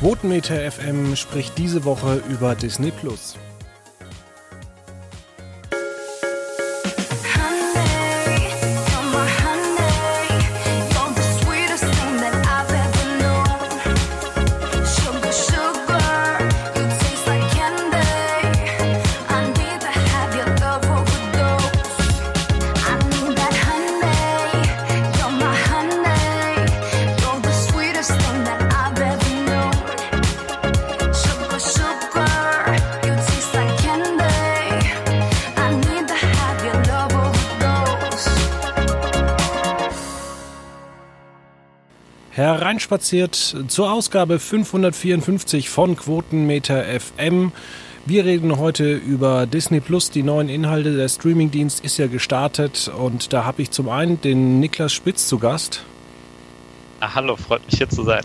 Quotenmeter FM spricht diese Woche über Disney Plus. Hereinspaziert zur Ausgabe 554 von Quotenmeter FM. Wir reden heute über Disney Plus, die neuen Inhalte. Der Streamingdienst ist ja gestartet und da habe ich zum einen den Niklas Spitz zu Gast. Ah, hallo, freut mich hier zu sein.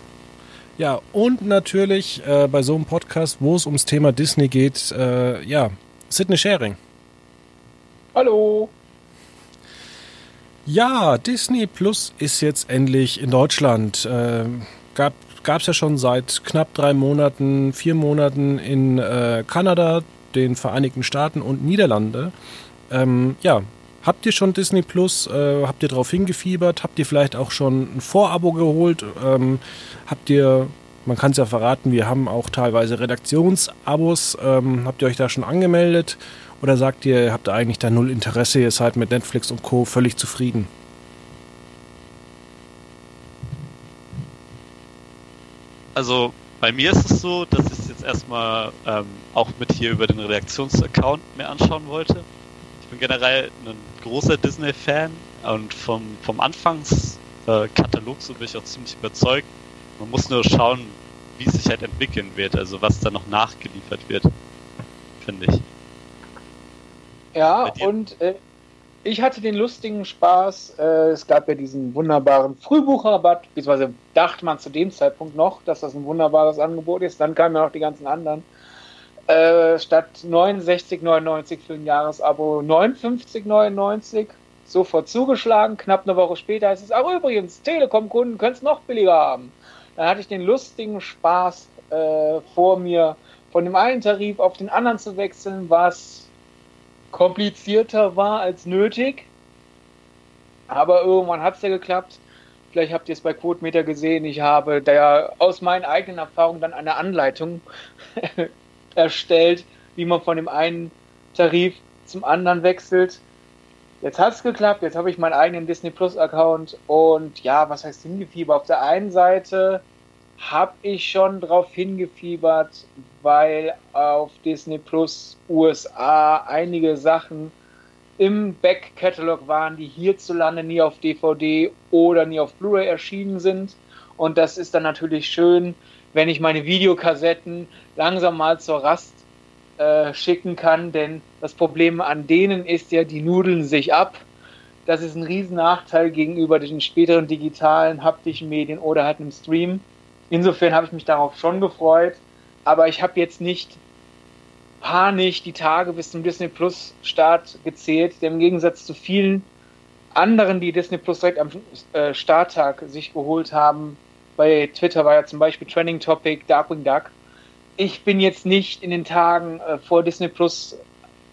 Ja, und natürlich äh, bei so einem Podcast, wo es ums Thema Disney geht, äh, ja, Sidney Sharing. Hallo. Ja, Disney Plus ist jetzt endlich in Deutschland. Äh, gab es ja schon seit knapp drei Monaten, vier Monaten in äh, Kanada, den Vereinigten Staaten und Niederlande. Ähm, ja, habt ihr schon Disney Plus? Äh, habt ihr darauf hingefiebert? Habt ihr vielleicht auch schon ein Vorabo geholt? Ähm, habt ihr, man kann es ja verraten, wir haben auch teilweise Redaktionsabos. Ähm, habt ihr euch da schon angemeldet? Oder sagt ihr, ihr habt eigentlich da null Interesse, ihr seid mit Netflix und Co. völlig zufrieden? Also bei mir ist es so, dass ich es jetzt erstmal ähm, auch mit hier über den Reaktionsaccount mir anschauen wollte. Ich bin generell ein großer Disney-Fan und vom, vom Anfangskatalog so bin ich auch ziemlich überzeugt. Man muss nur schauen, wie es sich halt entwickeln wird, also was da noch nachgeliefert wird, finde ich. Ja, und äh, ich hatte den lustigen Spaß, äh, es gab ja diesen wunderbaren Frühbucherrabatt, beziehungsweise dachte man zu dem Zeitpunkt noch, dass das ein wunderbares Angebot ist, dann kamen ja noch die ganzen anderen. Äh, statt 69,99 für ein Jahresabo 59,99 sofort zugeschlagen. Knapp eine Woche später heißt es, ach übrigens, Telekom-Kunden können es noch billiger haben. Dann hatte ich den lustigen Spaß äh, vor mir, von dem einen Tarif auf den anderen zu wechseln, was komplizierter war als nötig. Aber irgendwann hat es ja geklappt. Vielleicht habt ihr es bei Quotemeter gesehen. Ich habe da aus meinen eigenen Erfahrungen dann eine Anleitung erstellt, wie man von dem einen Tarif zum anderen wechselt. Jetzt hat es geklappt. Jetzt habe ich meinen eigenen Disney Plus Account und ja, was heißt hingefieber? Auf der einen Seite habe ich schon darauf hingefiebert, weil auf Disney Plus USA einige Sachen im Back-Catalog waren, die hierzulande nie auf DVD oder nie auf Blu-ray erschienen sind. Und das ist dann natürlich schön, wenn ich meine Videokassetten langsam mal zur Rast äh, schicken kann, denn das Problem an denen ist ja, die nudeln sich ab. Das ist ein Riesennachteil gegenüber den späteren digitalen, haptischen Medien oder halt einem Stream. Insofern habe ich mich darauf schon gefreut, aber ich habe jetzt nicht panisch die Tage bis zum Disney Plus Start gezählt, denn im Gegensatz zu vielen anderen, die Disney Plus direkt am äh, Starttag sich geholt haben, bei Twitter war ja zum Beispiel Trending Topic Darkwing Duck. Ich bin jetzt nicht in den Tagen äh, vor Disney Plus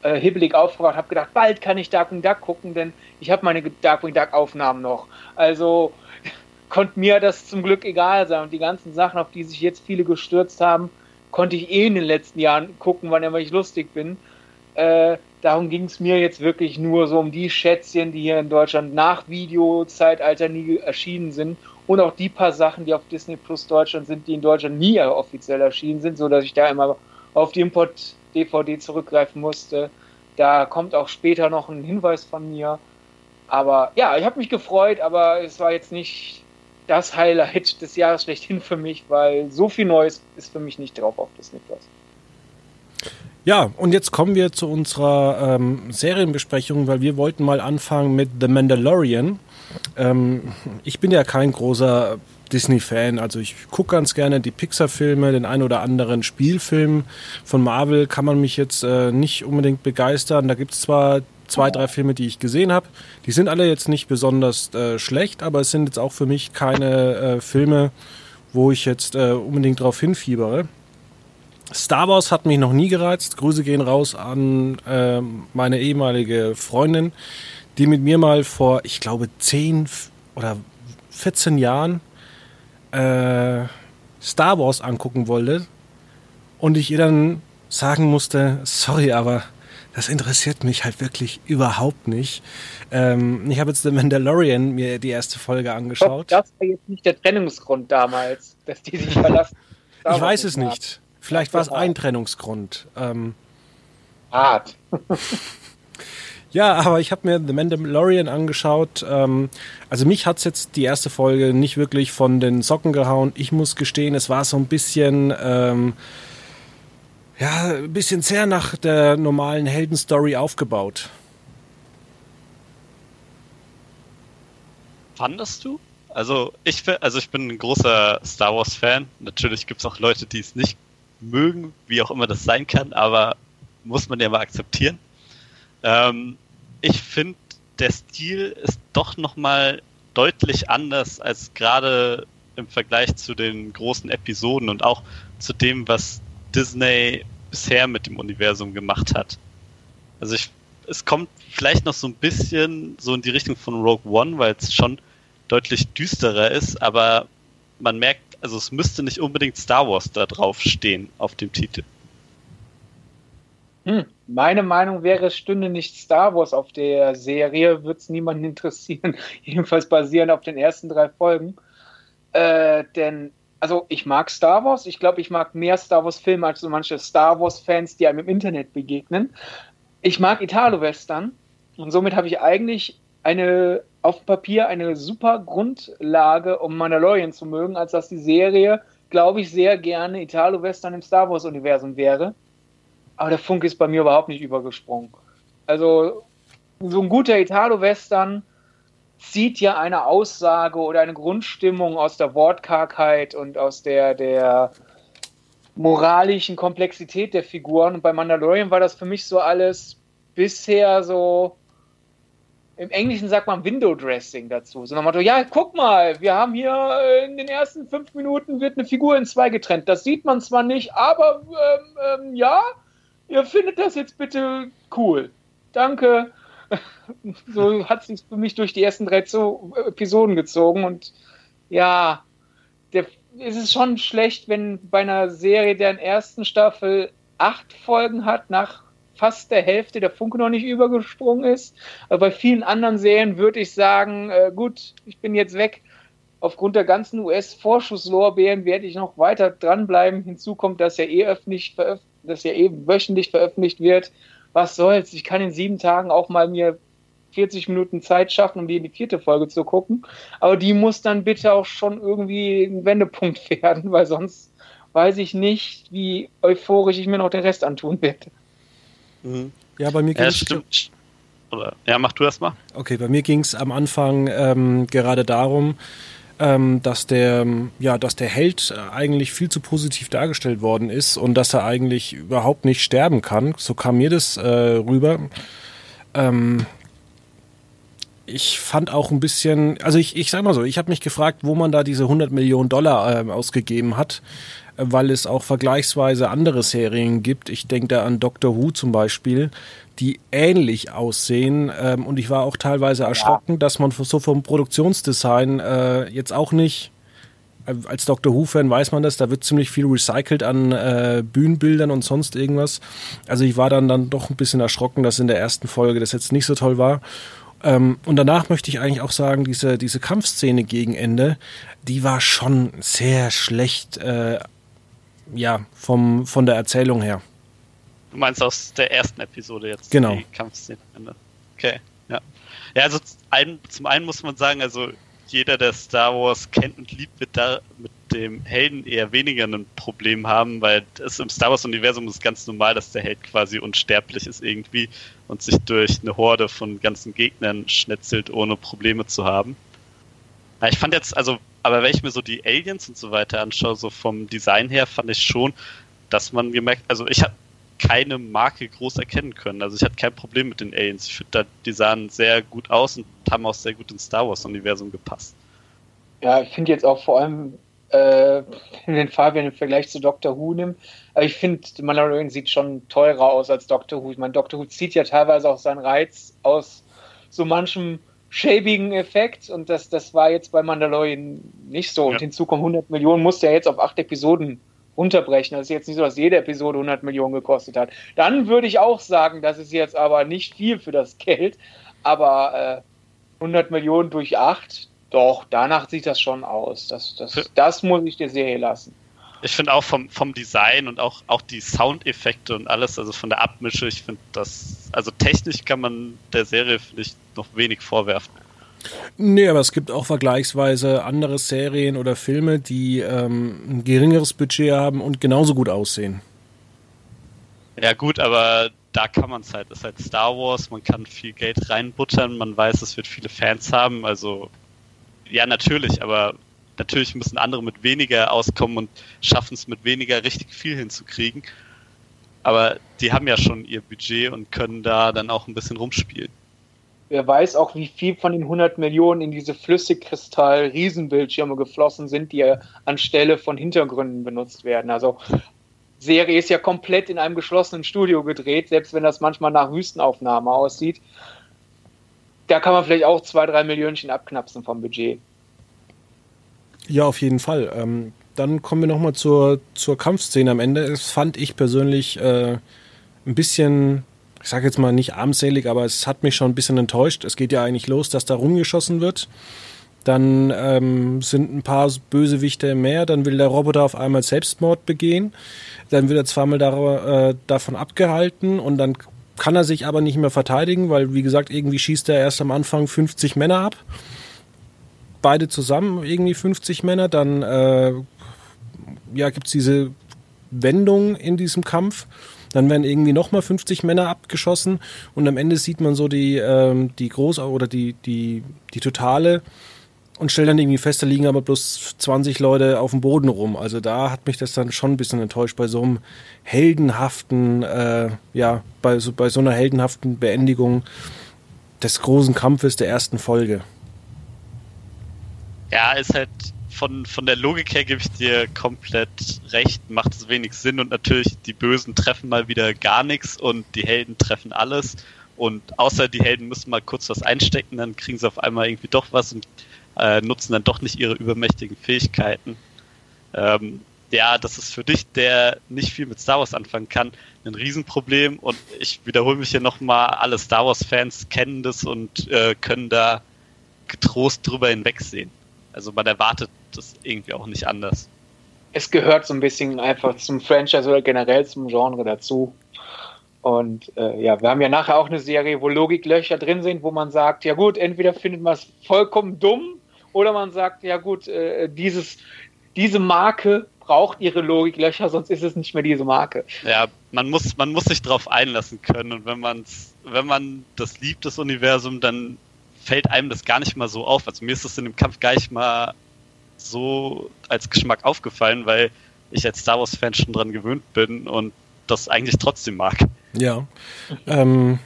äh, hibbelig aufgewacht, habe gedacht, bald kann ich Darkwing Duck gucken, denn ich habe meine Darkwing Duck Aufnahmen noch. Also konnte mir das zum Glück egal sein. Und die ganzen Sachen, auf die sich jetzt viele gestürzt haben, konnte ich eh in den letzten Jahren gucken, wann immer ich lustig bin. Äh, darum ging es mir jetzt wirklich nur so um die Schätzchen, die hier in Deutschland nach Videozeitalter nie erschienen sind. Und auch die paar Sachen, die auf Disney Plus Deutschland sind, die in Deutschland nie offiziell erschienen sind, so dass ich da immer auf die Import-DVD zurückgreifen musste. Da kommt auch später noch ein Hinweis von mir. Aber ja, ich habe mich gefreut, aber es war jetzt nicht das Highlight des Jahres schlechthin für mich, weil so viel Neues ist für mich nicht drauf auf Disney Plus. Ja, und jetzt kommen wir zu unserer ähm, Serienbesprechung, weil wir wollten mal anfangen mit The Mandalorian. Ähm, ich bin ja kein großer Disney-Fan, also ich gucke ganz gerne die Pixar-Filme, den ein oder anderen Spielfilm von Marvel kann man mich jetzt äh, nicht unbedingt begeistern. Da gibt es zwar zwei, drei Filme, die ich gesehen habe. Die sind alle jetzt nicht besonders äh, schlecht, aber es sind jetzt auch für mich keine äh, Filme, wo ich jetzt äh, unbedingt drauf hinfiebere. Star Wars hat mich noch nie gereizt. Grüße gehen raus an äh, meine ehemalige Freundin, die mit mir mal vor, ich glaube, 10 oder 14 Jahren äh, Star Wars angucken wollte und ich ihr dann sagen musste, sorry, aber das interessiert mich halt wirklich überhaupt nicht. Ähm, ich habe jetzt The Mandalorian mir die erste Folge angeschaut. Das war jetzt nicht der Trennungsgrund damals, dass die sich verlassen. ich weiß es nicht. Vielleicht war es ein Trennungsgrund. Ähm, Hart. ja, aber ich habe mir The Mandalorian angeschaut. Ähm, also mich hat es jetzt die erste Folge nicht wirklich von den Socken gehauen. Ich muss gestehen, es war so ein bisschen... Ähm, ja, ein bisschen sehr nach der normalen Heldenstory aufgebaut. Fandest du? Also ich, also ich bin ein großer Star Wars Fan. Natürlich gibt es auch Leute, die es nicht mögen, wie auch immer das sein kann, aber muss man ja mal akzeptieren. Ähm, ich finde, der Stil ist doch nochmal deutlich anders als gerade im Vergleich zu den großen Episoden und auch zu dem, was Disney bisher mit dem Universum gemacht hat. Also ich, es kommt vielleicht noch so ein bisschen so in die Richtung von Rogue One, weil es schon deutlich düsterer ist, aber man merkt, also es müsste nicht unbedingt Star Wars da drauf stehen auf dem Titel. Hm, meine Meinung wäre, es stünde nicht Star Wars auf der Serie, würde es niemanden interessieren, jedenfalls basierend auf den ersten drei Folgen. Äh, denn also ich mag Star Wars. Ich glaube, ich mag mehr Star Wars-Filme als so manche Star Wars-Fans, die einem im Internet begegnen. Ich mag Italo-Western und somit habe ich eigentlich eine auf Papier eine super Grundlage, um Mandalorian zu mögen, als dass die Serie, glaube ich, sehr gerne Italo-Western im Star Wars-Universum wäre. Aber der Funk ist bei mir überhaupt nicht übergesprungen. Also so ein guter Italo-Western zieht ja eine Aussage oder eine Grundstimmung aus der Wortkargheit und aus der, der moralischen Komplexität der Figuren. Und bei Mandalorian war das für mich so alles bisher so. Im Englischen sagt man Window Dressing dazu. So nach Motto, ja, guck mal, wir haben hier äh, in den ersten fünf Minuten wird eine Figur in zwei getrennt. Das sieht man zwar nicht, aber ähm, ähm, ja, ihr findet das jetzt bitte cool. Danke so hat es für mich durch die ersten drei Episoden gezogen und ja, der, ist es schon schlecht, wenn bei einer Serie, deren ersten Staffel acht Folgen hat, nach fast der Hälfte der Funke noch nicht übergesprungen ist. Aber bei vielen anderen Serien würde ich sagen, äh, gut, ich bin jetzt weg. Aufgrund der ganzen US-Vorschusslorbeeren werde ich noch weiter dranbleiben. Hinzu kommt, dass ja eh öffentlich dass ja eh wöchentlich veröffentlicht wird was soll's, ich kann in sieben Tagen auch mal mir 40 Minuten Zeit schaffen, um die in die vierte Folge zu gucken. Aber die muss dann bitte auch schon irgendwie ein Wendepunkt werden, weil sonst weiß ich nicht, wie euphorisch ich mir noch den Rest antun werde. Mhm. Ja, bei mir ging es. Ja, mach du erst mal. Okay, bei mir ging es am Anfang ähm, gerade darum, ähm, dass der, ja, dass der Held eigentlich viel zu positiv dargestellt worden ist und dass er eigentlich überhaupt nicht sterben kann. So kam mir das äh, rüber. Ähm, ich fand auch ein bisschen, also ich, ich sag mal so, ich habe mich gefragt, wo man da diese 100 Millionen Dollar äh, ausgegeben hat, weil es auch vergleichsweise andere Serien gibt. Ich denke da an Doctor Who zum Beispiel, die ähnlich aussehen. Ähm, und ich war auch teilweise erschrocken, ja. dass man so vom Produktionsdesign äh, jetzt auch nicht äh, als Doctor Who-Fan weiß man das, da wird ziemlich viel recycelt an äh, Bühnenbildern und sonst irgendwas. Also ich war dann, dann doch ein bisschen erschrocken, dass in der ersten Folge das jetzt nicht so toll war. Ähm, und danach möchte ich eigentlich auch sagen, diese, diese Kampfszene gegen Ende, die war schon sehr schlecht, äh, ja, vom, von der Erzählung her. Du meinst aus der ersten Episode jetzt? Genau. Die Kampfszene. Okay, ja. Ja, also zum einen muss man sagen, also jeder, der Star Wars kennt und liebt, wird da mit dem Helden eher weniger ein Problem haben, weil es im Star Wars-Universum ist ganz normal, dass der Held quasi unsterblich ist irgendwie und sich durch eine Horde von ganzen Gegnern schnetzelt, ohne Probleme zu haben. Ja, ich fand jetzt, also, aber wenn ich mir so die Aliens und so weiter anschaue, so vom Design her, fand ich schon, dass man gemerkt, also ich habe keine Marke groß erkennen können. Also ich hatte kein Problem mit den Aliens. Ich finde, die sahen sehr gut aus und haben auch sehr gut ins Star Wars-Universum gepasst. Ja, ich finde jetzt auch vor allem äh, den Fabian im Vergleich zu Doctor Who nimmt. Aber ich finde, Mandalorian sieht schon teurer aus als Doctor Who. Ich meine, Doctor Who zieht ja teilweise auch seinen Reiz aus so manchem schäbigen Effekt und das, das war jetzt bei Mandalorian nicht so. Und hinzu kommen 100 Millionen, musste er jetzt auf acht Episoden unterbrechen. Das ist jetzt nicht so, dass jede Episode 100 Millionen gekostet hat. Dann würde ich auch sagen, das ist jetzt aber nicht viel für das Geld, aber äh, 100 Millionen durch acht, doch, danach sieht das schon aus. Das, das, das muss ich der Serie lassen. Ich finde auch vom, vom Design und auch, auch die Soundeffekte und alles, also von der Abmische, ich finde das, also technisch kann man der Serie, finde ich, noch wenig vorwerfen. Nee, aber es gibt auch vergleichsweise andere Serien oder Filme, die ähm, ein geringeres Budget haben und genauso gut aussehen. Ja, gut, aber da kann man es halt. Das ist halt Star Wars, man kann viel Geld reinbuttern, man weiß, es wird viele Fans haben. Also, ja, natürlich, aber natürlich müssen andere mit weniger auskommen und schaffen es mit weniger richtig viel hinzukriegen. Aber die haben ja schon ihr Budget und können da dann auch ein bisschen rumspielen. Wer weiß auch, wie viel von den 100 Millionen in diese Flüssigkristall-Riesenbildschirme geflossen sind, die anstelle von Hintergründen benutzt werden. Also Serie ist ja komplett in einem geschlossenen Studio gedreht, selbst wenn das manchmal nach Wüstenaufnahme aussieht. Da kann man vielleicht auch zwei, drei Millionchen abknapsen vom Budget. Ja, auf jeden Fall. Ähm, dann kommen wir nochmal zur, zur Kampfszene am Ende. Das fand ich persönlich äh, ein bisschen ich sage jetzt mal nicht armselig, aber es hat mich schon ein bisschen enttäuscht. Es geht ja eigentlich los, dass da rumgeschossen wird. Dann ähm, sind ein paar Bösewichte mehr. Dann will der Roboter auf einmal Selbstmord begehen. Dann wird er zweimal da, äh, davon abgehalten und dann kann er sich aber nicht mehr verteidigen, weil, wie gesagt, irgendwie schießt er erst am Anfang 50 Männer ab. Beide zusammen irgendwie 50 Männer. Dann äh, ja, gibt es diese Wendung in diesem Kampf dann werden irgendwie nochmal 50 Männer abgeschossen und am Ende sieht man so die, ähm, die Groß- oder die, die, die Totale und stellt dann irgendwie fest, da liegen aber bloß 20 Leute auf dem Boden rum. Also da hat mich das dann schon ein bisschen enttäuscht bei so einem heldenhaften, äh, ja, bei so, bei so einer heldenhaften Beendigung des großen Kampfes der ersten Folge. Ja, ist halt von, von der Logik her gebe ich dir komplett recht, macht es wenig Sinn und natürlich die Bösen treffen mal wieder gar nichts und die Helden treffen alles und außer die Helden müssen mal kurz was einstecken, dann kriegen sie auf einmal irgendwie doch was und äh, nutzen dann doch nicht ihre übermächtigen Fähigkeiten. Ähm, ja, das ist für dich, der nicht viel mit Star Wars anfangen kann, ein Riesenproblem und ich wiederhole mich hier nochmal, alle Star Wars-Fans kennen das und äh, können da getrost drüber hinwegsehen. Also man erwartet das irgendwie auch nicht anders. Es gehört so ein bisschen einfach zum Franchise oder generell zum Genre dazu. Und äh, ja, wir haben ja nachher auch eine Serie, wo Logiklöcher drin sind, wo man sagt, ja gut, entweder findet man es vollkommen dumm oder man sagt, ja gut, äh, dieses, diese Marke braucht ihre Logiklöcher, sonst ist es nicht mehr diese Marke. Ja, man muss, man muss sich darauf einlassen können und wenn man wenn man das liebt, das Universum, dann fällt einem das gar nicht mal so auf. Also mir ist das in dem Kampf gar nicht mal so als Geschmack aufgefallen, weil ich als Star Wars-Fan schon dran gewöhnt bin und das eigentlich trotzdem mag. Ja. Ähm,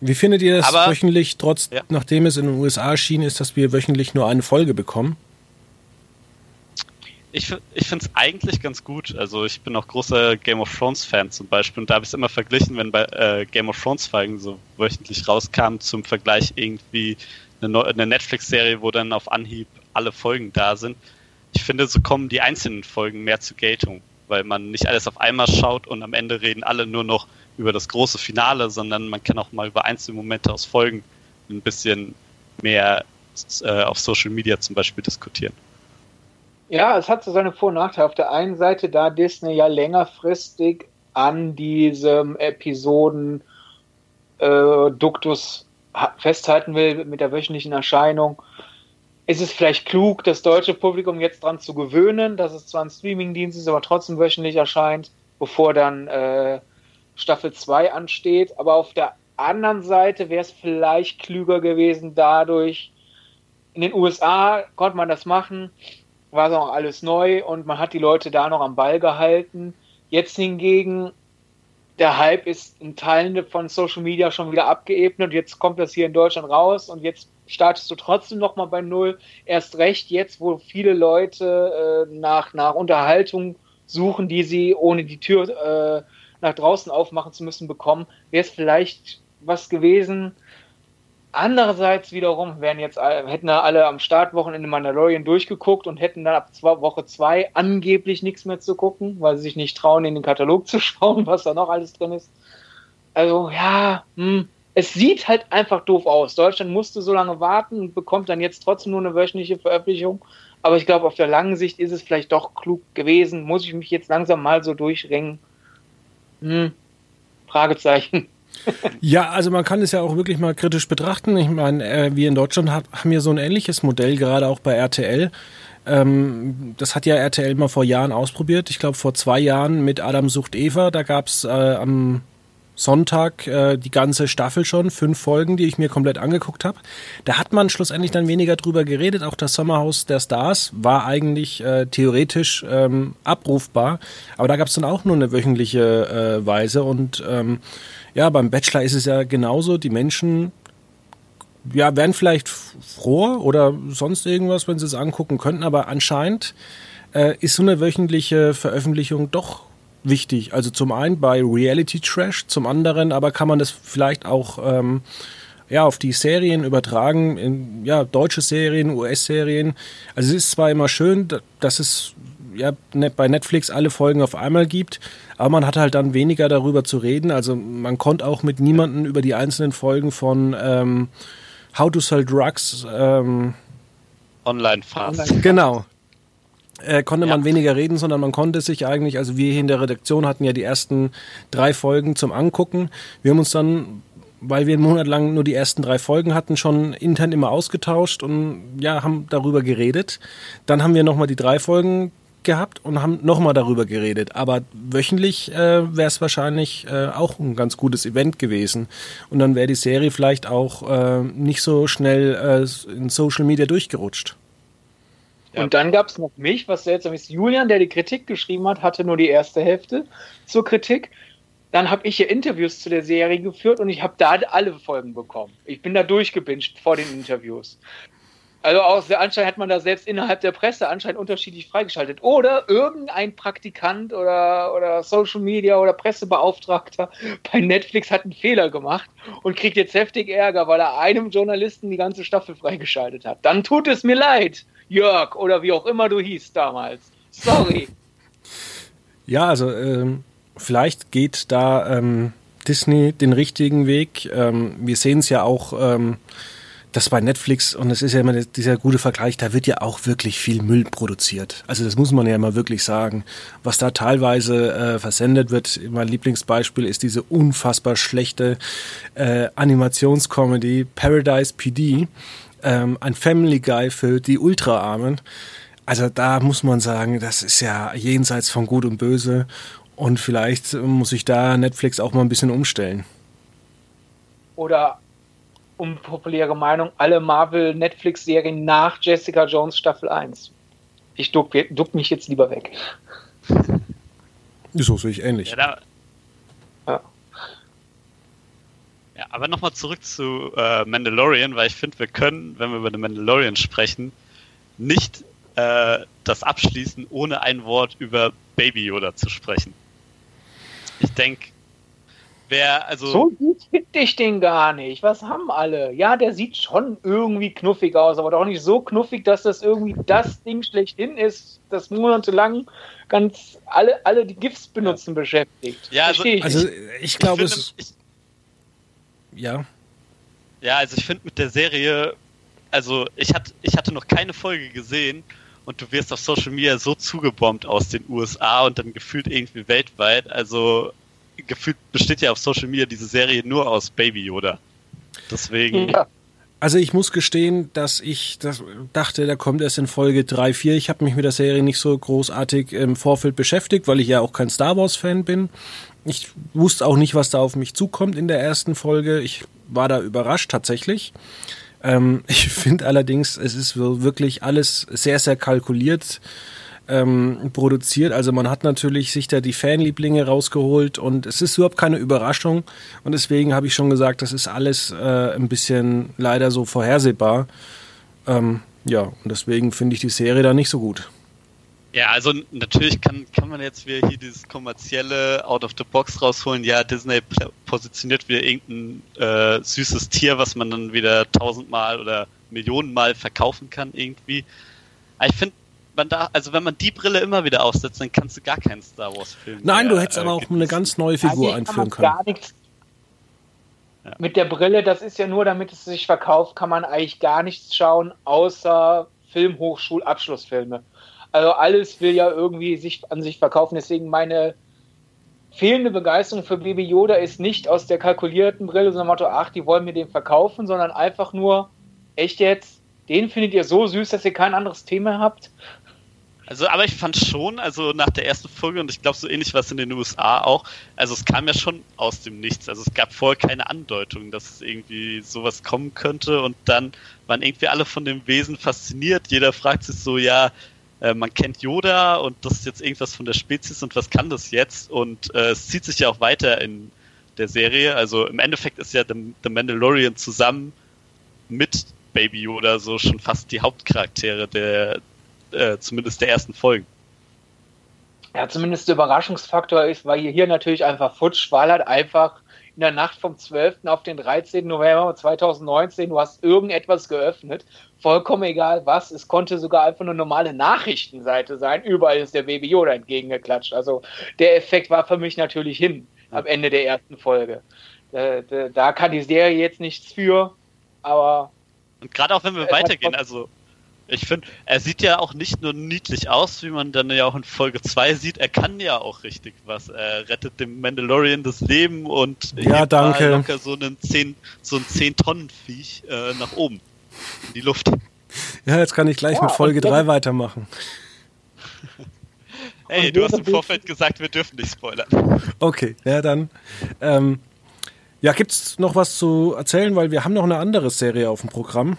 wie findet ihr das Aber, wöchentlich, trotz, ja. nachdem es in den USA erschienen ist, dass wir wöchentlich nur eine Folge bekommen? Ich, ich finde es eigentlich ganz gut. Also ich bin auch großer Game of Thrones Fan zum Beispiel und da habe ich es immer verglichen, wenn bei äh, Game of Thrones Folgen so wöchentlich rauskamen, zum Vergleich irgendwie eine, eine Netflix-Serie, wo dann auf Anhieb alle Folgen da sind. Ich finde, so kommen die einzelnen Folgen mehr zur Geltung, weil man nicht alles auf einmal schaut und am Ende reden alle nur noch über das große Finale, sondern man kann auch mal über einzelne Momente aus Folgen ein bisschen mehr äh, auf Social Media zum Beispiel diskutieren. Ja, es hat so seine Vor- und Nachteile. Auf der einen Seite, da Disney ja längerfristig an diesem Episoden äh, Duktus festhalten will mit der wöchentlichen Erscheinung, ist es vielleicht klug, das deutsche Publikum jetzt dran zu gewöhnen, dass es zwar ein Streamingdienst ist, aber trotzdem wöchentlich erscheint, bevor dann äh, Staffel 2 ansteht. Aber auf der anderen Seite wäre es vielleicht klüger gewesen, dadurch, in den USA konnte man das machen, war es auch alles neu und man hat die Leute da noch am Ball gehalten. Jetzt hingegen der Hype ist in Teilen von Social Media schon wieder abgeebnet. Jetzt kommt das hier in Deutschland raus und jetzt startest du trotzdem nochmal bei Null. Erst recht jetzt, wo viele Leute äh, nach, nach Unterhaltung suchen, die sie ohne die Tür äh, nach draußen aufmachen zu müssen bekommen, wäre es vielleicht was gewesen. Andererseits wiederum wären jetzt hätten da alle am Startwochenende Mandalorian durchgeguckt und hätten dann ab zwei, Woche zwei angeblich nichts mehr zu gucken, weil sie sich nicht trauen, in den Katalog zu schauen, was da noch alles drin ist. Also ja, hm, es sieht halt einfach doof aus. Deutschland musste so lange warten und bekommt dann jetzt trotzdem nur eine wöchentliche Veröffentlichung. Aber ich glaube, auf der langen Sicht ist es vielleicht doch klug gewesen. Muss ich mich jetzt langsam mal so durchringen? Hm, Fragezeichen. Ja, also man kann es ja auch wirklich mal kritisch betrachten. Ich meine, äh, wir in Deutschland haben ja so ein ähnliches Modell, gerade auch bei RTL. Ähm, das hat ja RTL mal vor Jahren ausprobiert. Ich glaube, vor zwei Jahren mit Adam sucht Eva. Da gab es äh, am Sonntag äh, die ganze Staffel schon, fünf Folgen, die ich mir komplett angeguckt habe. Da hat man schlussendlich dann weniger drüber geredet. Auch das Sommerhaus der Stars war eigentlich äh, theoretisch ähm, abrufbar, aber da gab es dann auch nur eine wöchentliche äh, Weise. Und ähm, ja, beim Bachelor ist es ja genauso. Die Menschen ja, wären vielleicht froh oder sonst irgendwas, wenn sie es angucken könnten, aber anscheinend äh, ist so eine wöchentliche Veröffentlichung doch wichtig. Also zum einen bei Reality Trash, zum anderen aber kann man das vielleicht auch ähm, ja, auf die Serien übertragen, in, ja, deutsche Serien, US-Serien. Also es ist zwar immer schön, dass es ja, ne, bei Netflix alle Folgen auf einmal gibt, aber man hat halt dann weniger darüber zu reden. Also man konnte auch mit niemandem über die einzelnen Folgen von ähm, How to Sell Drugs ähm, Online fast. Genau äh, konnte ja. man weniger reden, sondern man konnte sich eigentlich, also wir hier in der Redaktion hatten ja die ersten drei Folgen zum Angucken. Wir haben uns dann, weil wir einen Monat lang nur die ersten drei Folgen hatten, schon intern immer ausgetauscht und ja, haben darüber geredet. Dann haben wir nochmal die drei Folgen gehabt und haben nochmal darüber geredet. Aber wöchentlich äh, wäre es wahrscheinlich äh, auch ein ganz gutes Event gewesen. Und dann wäre die Serie vielleicht auch äh, nicht so schnell äh, in Social Media durchgerutscht. Ja. Und dann gab es noch mich, was seltsam ist. Julian, der die Kritik geschrieben hat, hatte nur die erste Hälfte zur Kritik. Dann habe ich hier Interviews zu der Serie geführt und ich habe da alle Folgen bekommen. Ich bin da durchgebinscht vor den Interviews. Also aus der anscheinend hat man da selbst innerhalb der Presse anscheinend unterschiedlich freigeschaltet. Oder irgendein Praktikant oder, oder Social Media oder Pressebeauftragter bei Netflix hat einen Fehler gemacht und kriegt jetzt heftig Ärger, weil er einem Journalisten die ganze Staffel freigeschaltet hat. Dann tut es mir leid. Jörg oder wie auch immer du hieß damals. Sorry. Ja, also ähm, vielleicht geht da ähm, Disney den richtigen Weg. Ähm, wir sehen es ja auch, ähm, dass bei Netflix, und es ist ja immer dieser gute Vergleich, da wird ja auch wirklich viel Müll produziert. Also das muss man ja immer wirklich sagen. Was da teilweise äh, versendet wird, mein Lieblingsbeispiel ist diese unfassbar schlechte äh, Animationscomedy Paradise PD ähm, ein Family Guy für die Ultraarmen. Also da muss man sagen, das ist ja jenseits von Gut und Böse. Und vielleicht muss sich da Netflix auch mal ein bisschen umstellen. Oder unpopuläre Meinung, alle Marvel-Netflix-Serien nach Jessica Jones Staffel 1. Ich duck, duck mich jetzt lieber weg. So sehe ich ähnlich. Ja, da, Ja, aber nochmal zurück zu äh, Mandalorian, weil ich finde, wir können, wenn wir über den Mandalorian sprechen, nicht äh, das abschließen, ohne ein Wort über Baby Yoda zu sprechen. Ich denke, wer, also. So gut finde ich den gar nicht. Was haben alle? Ja, der sieht schon irgendwie knuffig aus, aber doch nicht so knuffig, dass das irgendwie das Ding schlechthin ist, das monatelang ganz alle, alle die GIFs benutzen ja. beschäftigt. Ja, also, ich, also ich glaube, es. Ich, ja. Ja, also ich finde mit der Serie, also ich, hat, ich hatte noch keine Folge gesehen und du wirst auf Social Media so zugebombt aus den USA und dann gefühlt irgendwie weltweit. Also gefühlt besteht ja auf Social Media diese Serie nur aus Baby Yoda. Deswegen. Ja. Also ich muss gestehen, dass ich das dachte, da kommt erst in Folge 3, 4. Ich habe mich mit der Serie nicht so großartig im Vorfeld beschäftigt, weil ich ja auch kein Star Wars-Fan bin. Ich wusste auch nicht, was da auf mich zukommt in der ersten Folge. Ich war da überrascht tatsächlich. Ähm, ich finde allerdings, es ist wirklich alles sehr, sehr kalkuliert. Ähm, produziert. Also man hat natürlich sich da die Fanlieblinge rausgeholt und es ist überhaupt keine Überraschung. Und deswegen habe ich schon gesagt, das ist alles äh, ein bisschen leider so vorhersehbar. Ähm, ja, und deswegen finde ich die Serie da nicht so gut. Ja, also natürlich kann, kann man jetzt wieder hier dieses kommerzielle Out of the Box rausholen. Ja, Disney positioniert wieder irgendein äh, süßes Tier, was man dann wieder tausendmal oder Millionenmal verkaufen kann irgendwie. Aber ich finde, man da, also wenn man die Brille immer wieder aufsetzt, dann kannst du gar keinen Star Wars Film. Nein, mehr, du hättest äh, aber auch eine ganz neue Figur einführen können. Gar nichts ja. Mit der Brille, das ist ja nur, damit es sich verkauft, kann man eigentlich gar nichts schauen, außer Filmhochschulabschlussfilme. Also alles will ja irgendwie sich an sich verkaufen. Deswegen meine fehlende Begeisterung für Baby Yoda ist nicht aus der kalkulierten Brille, sondern Motto, ach, die wollen mir den verkaufen, sondern einfach nur, echt jetzt, den findet ihr so süß, dass ihr kein anderes Thema habt. Also, aber ich fand schon, also nach der ersten Folge, und ich glaube, so ähnlich war es in den USA auch, also es kam ja schon aus dem Nichts. Also es gab vorher keine Andeutung, dass es irgendwie sowas kommen könnte und dann waren irgendwie alle von dem Wesen fasziniert. Jeder fragt sich so, ja, äh, man kennt Yoda und das ist jetzt irgendwas von der Spezies und was kann das jetzt? Und äh, es zieht sich ja auch weiter in der Serie. Also im Endeffekt ist ja The, The Mandalorian zusammen mit Baby Yoda so schon fast die Hauptcharaktere der, äh, zumindest der ersten Folgen. Ja, zumindest der Überraschungsfaktor ist, weil hier natürlich einfach futsch, weil halt einfach in der Nacht vom 12. auf den 13. November 2019, du hast irgendetwas geöffnet, vollkommen egal was, es konnte sogar einfach eine normale Nachrichtenseite sein, überall ist der Baby Yoda entgegengeklatscht. Also der Effekt war für mich natürlich hin am Ende der ersten Folge. Da, da, da kann die Serie jetzt nichts für, aber. Und gerade auch wenn wir weitergehen, also ich finde, er sieht ja auch nicht nur niedlich aus, wie man dann ja auch in Folge 2 sieht, er kann ja auch richtig was. Er rettet dem Mandalorian das Leben und ja, danke. locker so einen 10, so ein 10 Tonnen Viech äh, nach oben in die Luft. Ja, jetzt kann ich gleich ja, mit Folge 3 weitermachen. Hey, du hast im Vorfeld gesagt, wir dürfen nicht spoilern. Okay, ja dann. Ähm, ja, gibt's noch was zu erzählen, weil wir haben noch eine andere Serie auf dem Programm.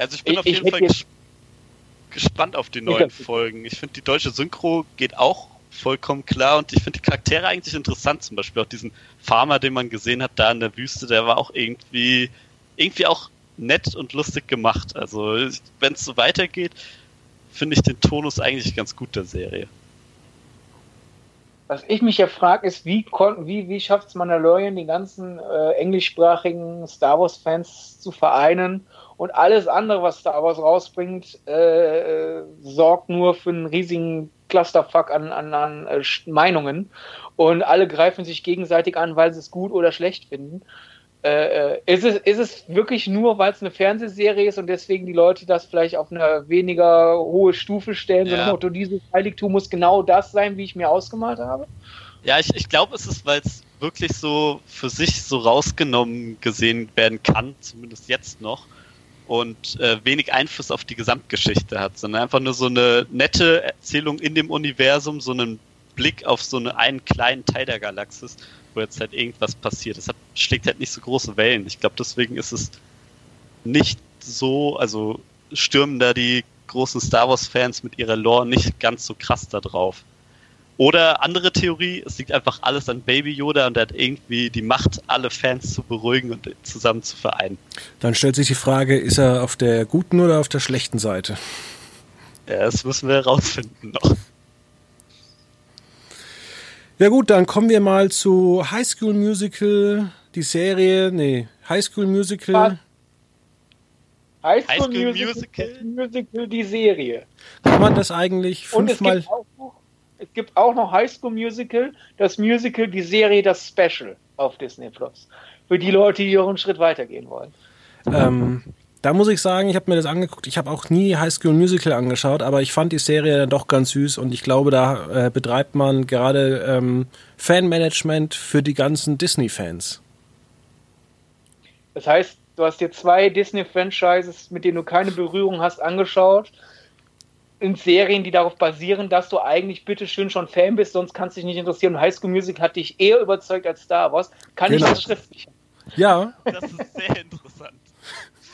Also ich bin ich, auf jeden Fall ges gespannt auf die neuen Folgen. Ich finde, die deutsche Synchro geht auch vollkommen klar und ich finde die Charaktere eigentlich interessant. Zum Beispiel auch diesen Farmer, den man gesehen hat da in der Wüste, der war auch irgendwie, irgendwie auch nett und lustig gemacht. Also wenn es so weitergeht, finde ich den Tonus eigentlich ganz gut der Serie. Was ich mich ja frage, ist, wie, wie, wie schafft es Mandalorian, die ganzen äh, englischsprachigen Star Wars-Fans zu vereinen und alles andere, was Star Wars rausbringt, äh, äh, sorgt nur für einen riesigen Clusterfuck an, an, an äh, Meinungen. Und alle greifen sich gegenseitig an, weil sie es gut oder schlecht finden. Äh, äh ist, es, ist es wirklich nur, weil es eine Fernsehserie ist und deswegen die Leute das vielleicht auf eine weniger hohe Stufe stellen, ja. so nach Motto, dieses Heiligtum muss genau das sein, wie ich mir ausgemalt habe? Ja, ich, ich glaube, es ist, weil es wirklich so für sich so rausgenommen gesehen werden kann, zumindest jetzt noch und äh, wenig Einfluss auf die Gesamtgeschichte hat, sondern einfach nur so eine nette Erzählung in dem Universum, so einen Blick auf so eine, einen kleinen Teil der Galaxis, wo jetzt halt irgendwas passiert. Das hat, schlägt halt nicht so große Wellen. Ich glaube, deswegen ist es nicht so, also stürmen da die großen Star Wars-Fans mit ihrer Lore nicht ganz so krass da drauf. Oder andere Theorie, es liegt einfach alles an Baby Yoda und er hat irgendwie die Macht, alle Fans zu beruhigen und zusammen zu vereinen. Dann stellt sich die Frage, ist er auf der guten oder auf der schlechten Seite? Ja, das müssen wir herausfinden noch. Ja gut, dann kommen wir mal zu High School Musical, die Serie, nee, High School Musical. High School, High School Musical, Musical? Musical, die Serie. Kann man das eigentlich fünfmal... Und es gibt auch noch es gibt auch noch High School Musical, das Musical, die Serie, das Special auf Disney Plus. Für die Leute, die ihren Schritt weitergehen wollen. Ähm, da muss ich sagen, ich habe mir das angeguckt. Ich habe auch nie High School Musical angeschaut, aber ich fand die Serie dann doch ganz süß und ich glaube, da äh, betreibt man gerade ähm, Fanmanagement für die ganzen Disney-Fans. Das heißt, du hast dir zwei Disney-Franchises, mit denen du keine Berührung hast, angeschaut in Serien, die darauf basieren, dass du eigentlich bitteschön schon Fan bist, sonst kannst du dich nicht interessieren. High School Music hat dich eher überzeugt als Star Wars. Kann genau. ich das schriftlich? Ja. Das ist sehr interessant.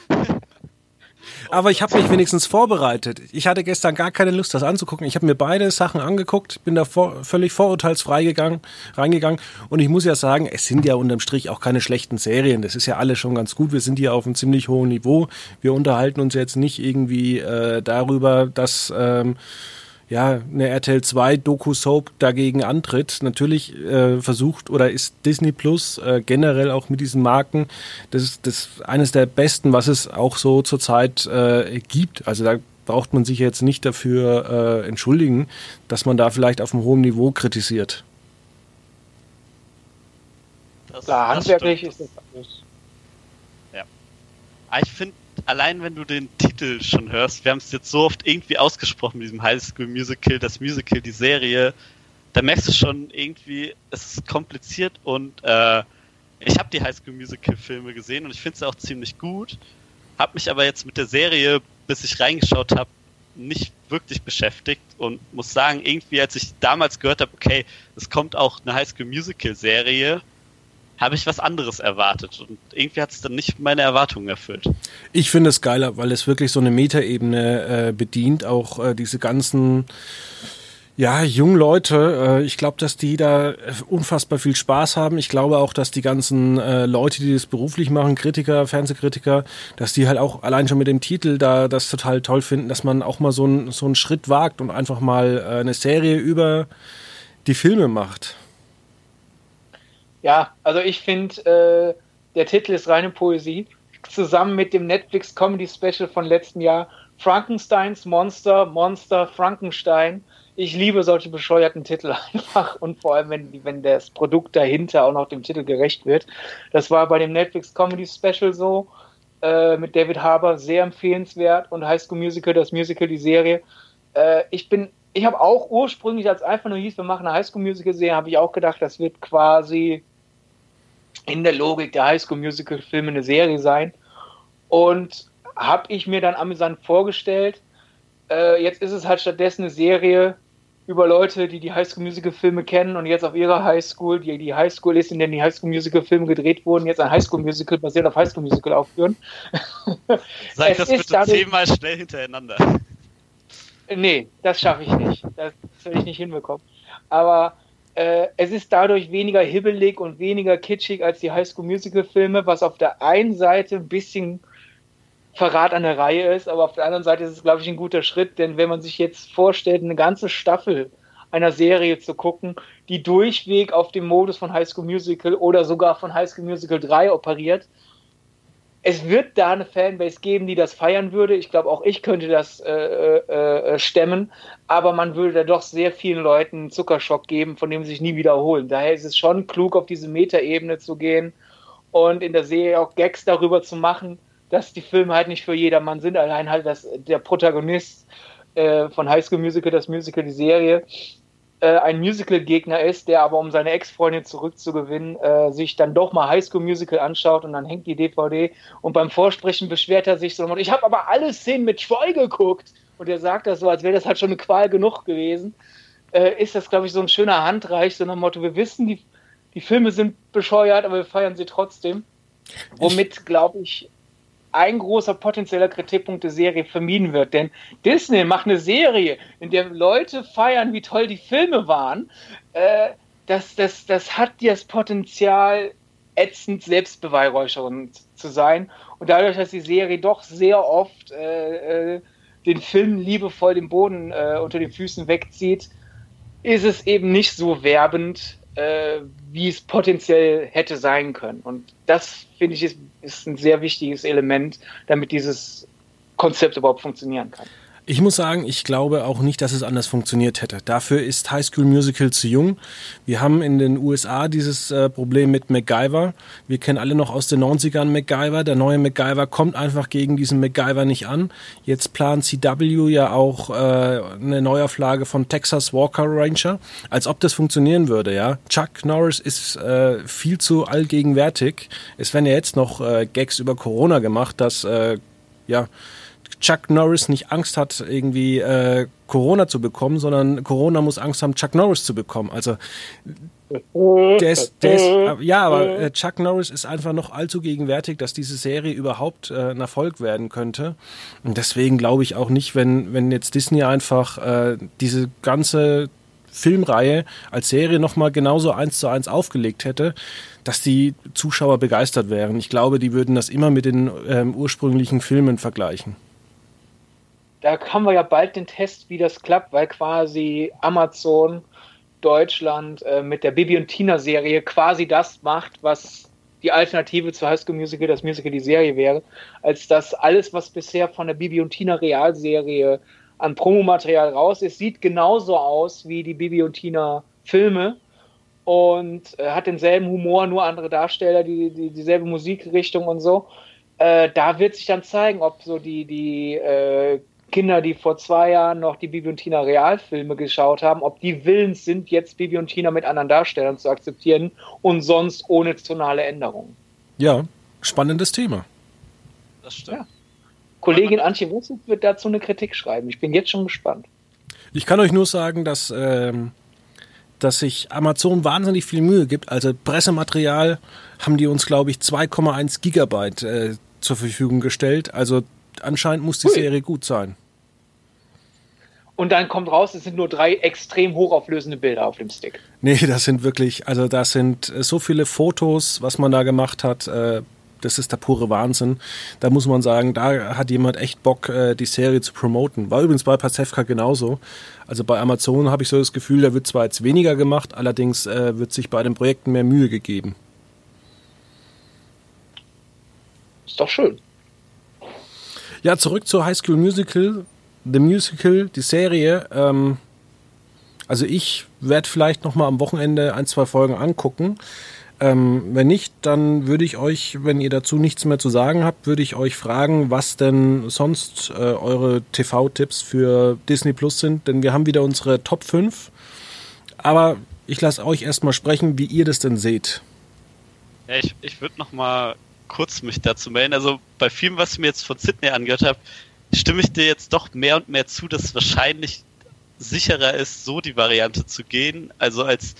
Aber ich habe mich wenigstens vorbereitet. Ich hatte gestern gar keine Lust, das anzugucken. Ich habe mir beide Sachen angeguckt, bin da vor, völlig vorurteilsfrei gegangen, reingegangen. Und ich muss ja sagen, es sind ja unterm Strich auch keine schlechten Serien. Das ist ja alles schon ganz gut. Wir sind hier auf einem ziemlich hohen Niveau. Wir unterhalten uns jetzt nicht irgendwie äh, darüber, dass ähm, ja, eine RTL 2 Doku-Soap dagegen antritt. Natürlich äh, versucht oder ist Disney Plus äh, generell auch mit diesen Marken, das ist das eines der besten, was es auch so zurzeit äh, gibt. Also da braucht man sich jetzt nicht dafür äh, entschuldigen, dass man da vielleicht auf einem hohen Niveau kritisiert. Das, Klar, handwerklich ist das alles. Ja. Ah, ich finde allein wenn du den Titel schon hörst, wir haben es jetzt so oft irgendwie ausgesprochen mit diesem High School Musical, das Musical, die Serie, da merkst du schon irgendwie, es ist kompliziert und äh, ich habe die High School Musical Filme gesehen und ich finde sie auch ziemlich gut, habe mich aber jetzt mit der Serie, bis ich reingeschaut habe, nicht wirklich beschäftigt und muss sagen, irgendwie als ich damals gehört habe, okay, es kommt auch eine High School Musical Serie, habe ich was anderes erwartet. Und irgendwie hat es dann nicht meine Erwartungen erfüllt. Ich finde es geiler, weil es wirklich so eine Metaebene äh, bedient, auch äh, diese ganzen ja, jungen Leute, äh, ich glaube, dass die da unfassbar viel Spaß haben. Ich glaube auch, dass die ganzen äh, Leute, die das beruflich machen, Kritiker, Fernsehkritiker, dass die halt auch allein schon mit dem Titel da das total toll finden, dass man auch mal so, ein, so einen Schritt wagt und einfach mal äh, eine Serie über die Filme macht. Ja, also ich finde, äh, der Titel ist reine Poesie. Zusammen mit dem Netflix Comedy Special von letzten Jahr. Frankensteins Monster, Monster, Frankenstein. Ich liebe solche bescheuerten Titel einfach und vor allem, wenn, wenn das Produkt dahinter auch noch dem Titel gerecht wird. Das war bei dem Netflix Comedy Special so äh, mit David Harbour sehr empfehlenswert und High School Musical, das Musical, die Serie. Äh, ich bin, ich habe auch ursprünglich, als einfach nur hieß, wir machen eine High School Musical Serie, habe ich auch gedacht, das wird quasi in der Logik der Highschool Musical Filme eine Serie sein. Und habe ich mir dann amüsant vorgestellt. Äh, jetzt ist es halt stattdessen eine Serie über Leute, die die Highschool Musical Filme kennen und jetzt auf ihrer Highschool, die die Highschool ist, in der die Highschool Musical Filme gedreht wurden, jetzt ein Highschool Musical basiert auf Highschool Musical aufführen. Sag das bitte zehnmal schnell hintereinander. Nee, das schaffe ich nicht. Das will ich nicht hinbekommen. Aber äh, es ist dadurch weniger hibbelig und weniger kitschig als die High School Musical Filme, was auf der einen Seite ein bisschen Verrat an der Reihe ist, aber auf der anderen Seite ist es, glaube ich, ein guter Schritt, denn wenn man sich jetzt vorstellt, eine ganze Staffel einer Serie zu gucken, die durchweg auf dem Modus von High School Musical oder sogar von High School Musical 3 operiert, es wird da eine Fanbase geben, die das feiern würde. Ich glaube, auch ich könnte das äh, äh, äh, stemmen, aber man würde da doch sehr vielen Leuten einen Zuckerschock geben, von dem sie sich nie wiederholen. Daher ist es schon klug, auf diese Metaebene zu gehen und in der Serie auch Gags darüber zu machen, dass die Filme halt nicht für jedermann sind. Allein halt, dass der Protagonist äh, von High School Musical, das Musical, die Serie, äh, ein Musical-Gegner ist, der aber, um seine Ex-Freundin zurückzugewinnen, äh, sich dann doch mal High School Musical anschaut und dann hängt die DVD und beim Vorsprechen beschwert er sich so, ich habe aber alle Szenen mit Troy geguckt und er sagt das so, als wäre das halt schon eine Qual genug gewesen. Äh, ist das, glaube ich, so ein schöner Handreich, so nach dem Motto, wir wissen, die, die Filme sind bescheuert, aber wir feiern sie trotzdem. Womit, glaube ich, ein großer potenzieller Kritikpunkt der Serie vermieden wird. Denn Disney macht eine Serie, in der Leute feiern, wie toll die Filme waren. Äh, das, das, das hat das Potenzial, ätzend selbstbeweihräuchernd zu sein. Und dadurch, dass die Serie doch sehr oft äh, äh, den Film liebevoll den Boden äh, unter den Füßen wegzieht, ist es eben nicht so werbend, äh, wie es potenziell hätte sein können. Und das, finde ich, ist, ist ein sehr wichtiges Element, damit dieses Konzept überhaupt funktionieren kann. Ich muss sagen, ich glaube auch nicht, dass es anders funktioniert hätte. Dafür ist High School Musical zu jung. Wir haben in den USA dieses äh, Problem mit MacGyver. Wir kennen alle noch aus den 90ern MacGyver. Der neue MacGyver kommt einfach gegen diesen MacGyver nicht an. Jetzt plant CW ja auch äh, eine Neuauflage von Texas Walker Ranger. Als ob das funktionieren würde, ja. Chuck Norris ist äh, viel zu allgegenwärtig. Es werden ja jetzt noch äh, Gags über Corona gemacht, dass, äh, ja, Chuck Norris nicht Angst hat, irgendwie äh, Corona zu bekommen, sondern Corona muss Angst haben, Chuck Norris zu bekommen. Also Der ist, der ist, ja, aber äh, Chuck Norris ist einfach noch allzu gegenwärtig, dass diese Serie überhaupt äh, ein Erfolg werden könnte. Und deswegen glaube ich auch nicht, wenn, wenn jetzt Disney einfach äh, diese ganze Filmreihe als Serie nochmal genauso eins zu eins aufgelegt hätte, dass die Zuschauer begeistert wären. Ich glaube, die würden das immer mit den ähm, ursprünglichen Filmen vergleichen. Da haben wir ja bald den Test, wie das klappt, weil quasi Amazon Deutschland äh, mit der Bibi und Tina Serie quasi das macht, was die Alternative zu High School Musical, das Musical die Serie wäre, als dass alles, was bisher von der Bibi und Tina Realserie an Promomaterial raus ist, sieht genauso aus wie die Bibi und Tina Filme und äh, hat denselben Humor, nur andere Darsteller, die, die dieselbe Musikrichtung und so. Äh, da wird sich dann zeigen, ob so die, die äh, Kinder, die vor zwei Jahren noch die Bibi und Tina Realfilme geschaut haben, ob die willens sind, jetzt Bibi und Tina mit anderen Darstellern zu akzeptieren und sonst ohne tonale Änderungen. Ja, spannendes Thema. Das stimmt. Ja. Kollegin Antje Wussig wird dazu eine Kritik schreiben. Ich bin jetzt schon gespannt. Ich kann euch nur sagen, dass, ähm, dass sich Amazon wahnsinnig viel Mühe gibt. Also Pressematerial haben die uns, glaube ich, 2,1 Gigabyte äh, zur Verfügung gestellt. Also anscheinend muss die Ui. Serie gut sein. Und dann kommt raus, es sind nur drei extrem hochauflösende Bilder auf dem Stick. Nee, das sind wirklich, also das sind äh, so viele Fotos, was man da gemacht hat. Äh, das ist der pure Wahnsinn. Da muss man sagen, da hat jemand echt Bock, äh, die Serie zu promoten. War übrigens bei Pasewka genauso. Also bei Amazon habe ich so das Gefühl, da wird zwar jetzt weniger gemacht, allerdings wird sich bei den Projekten mehr Mühe gegeben. Ist doch schön. Ja, zurück zur High School Musical. The Musical, die Serie. Ähm, also ich werde vielleicht noch mal am Wochenende ein, zwei Folgen angucken. Ähm, wenn nicht, dann würde ich euch, wenn ihr dazu nichts mehr zu sagen habt, würde ich euch fragen, was denn sonst äh, eure TV-Tipps für Disney Plus sind. Denn wir haben wieder unsere Top 5. Aber ich lasse euch erstmal sprechen, wie ihr das denn seht. Ja, ich, ich würde noch mal kurz mich dazu melden. Also bei vielem, was ich mir jetzt von Sydney angehört habe, stimme ich dir jetzt doch mehr und mehr zu, dass es wahrscheinlich sicherer ist, so die Variante zu gehen. Also als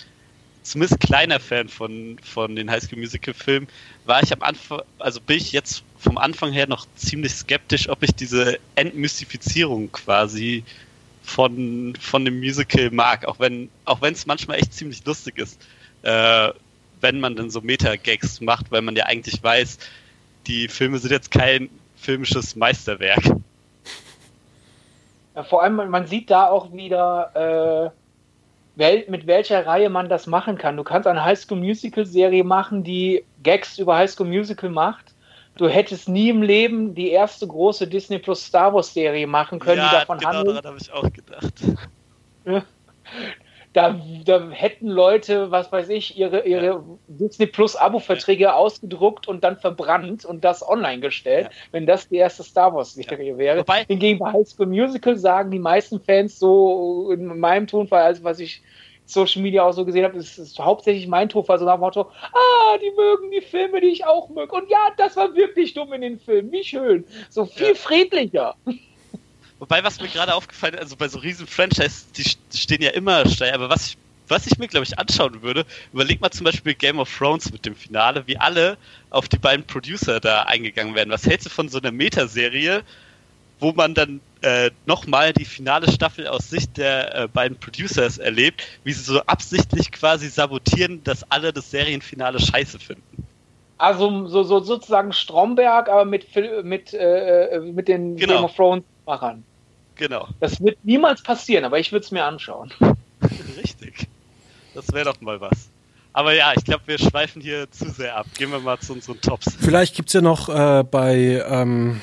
zumindest kleiner Fan von, von den High School Musical Filmen war ich am Anfang, also bin ich jetzt vom Anfang her noch ziemlich skeptisch, ob ich diese Entmystifizierung quasi von, von dem Musical mag, auch wenn auch wenn es manchmal echt ziemlich lustig ist. Äh, wenn man dann so Meta-Gags macht, weil man ja eigentlich weiß, die Filme sind jetzt kein filmisches Meisterwerk. Ja, vor allem, man sieht da auch wieder, äh, mit welcher Reihe man das machen kann. Du kannst eine Highschool Musical Serie machen, die Gags über Highschool Musical macht. Du hättest nie im Leben die erste große Disney Plus Star Wars Serie machen können, ja, die davon genau handelt. daran habe ich auch gedacht da, da hätten Leute, was weiß ich, ihre, ihre Disney Plus Abo-Verträge ja. ausgedruckt und dann verbrannt und das online gestellt, ja. wenn das die erste Star Wars-Serie ja. wäre. Wobei, Hingegen bei High School Musical sagen die meisten Fans so in meinem Tonfall, also was ich Social Media auch so gesehen habe, ist, ist hauptsächlich mein Tonfall, so nach dem Motto, ah, die mögen die Filme, die ich auch möge. Und ja, das war wirklich dumm in den Filmen, wie schön. So viel friedlicher. Wobei, was mir gerade aufgefallen ist, also bei so riesen Franchise, die stehen ja immer steil, aber was ich, was ich mir, glaube ich, anschauen würde, überleg mal zum Beispiel Game of Thrones mit dem Finale, wie alle auf die beiden Producer da eingegangen werden. Was hältst du von so einer Metaserie, wo man dann äh, nochmal die finale Staffel aus Sicht der äh, beiden Producers erlebt, wie sie so absichtlich quasi sabotieren, dass alle das Serienfinale scheiße finden? Also so, so sozusagen Stromberg, aber mit, mit, äh, äh mit den genau. Game of Thrones Machern. Genau. Das wird niemals passieren, aber ich würde es mir anschauen. Richtig. Das wäre doch mal was. Aber ja, ich glaube, wir schweifen hier zu sehr ab. Gehen wir mal zu unseren Tops. Vielleicht gibt es ja noch äh, bei ähm,